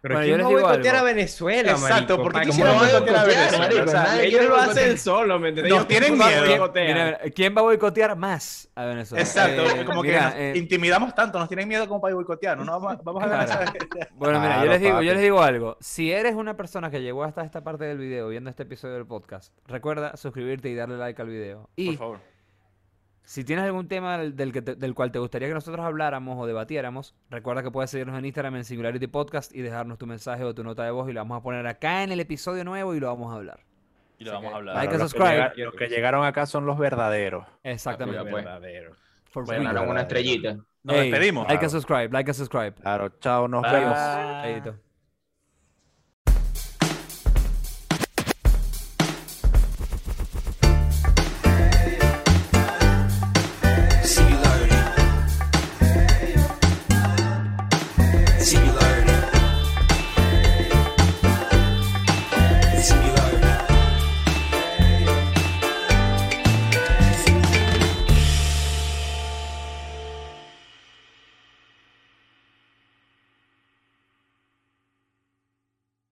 Pero Bueno, ¿quién yo les va a digo boicotear algo. a Venezuela, Exacto, marico? ¿por quisieran ¿cómo boicotear a Venezuela? Venezuela? O sea, Nadie ellos lo hacen solos, ¿me entiendes? Nos tienen miedo. Mira, ¿quién va a boicotear más a Venezuela? Exacto, Eh, como mira, que nos eh, intimidamos tanto, nos tienen miedo como para boicotear, ¿no? Vamos, a- vamos a ver. Claro. Bueno, mira, yo les digo, papi. yo les digo algo. Si eres una persona que llegó hasta esta parte del video viendo este episodio del podcast, recuerda suscribirte y darle like al video. Por Y favor. Si tienes algún tema del, del que te- del cual te gustaría que nosotros habláramos o debatiéramos, recuerda que puedes seguirnos en Instagram en Singularity Podcast y dejarnos tu mensaje o tu nota de voz y lo vamos a poner acá en el episodio nuevo y lo vamos a hablar. Y lo vamos a hablar. Like Claro, and los que los que llegaron acá son los verdaderos. Exactamente. Ya, pues. Verdadero. For Bueno, una estrellita. Nos Ey, despedimos. Like and subscribe, like and subscribe. Claro, chao, nos Bye. vemos.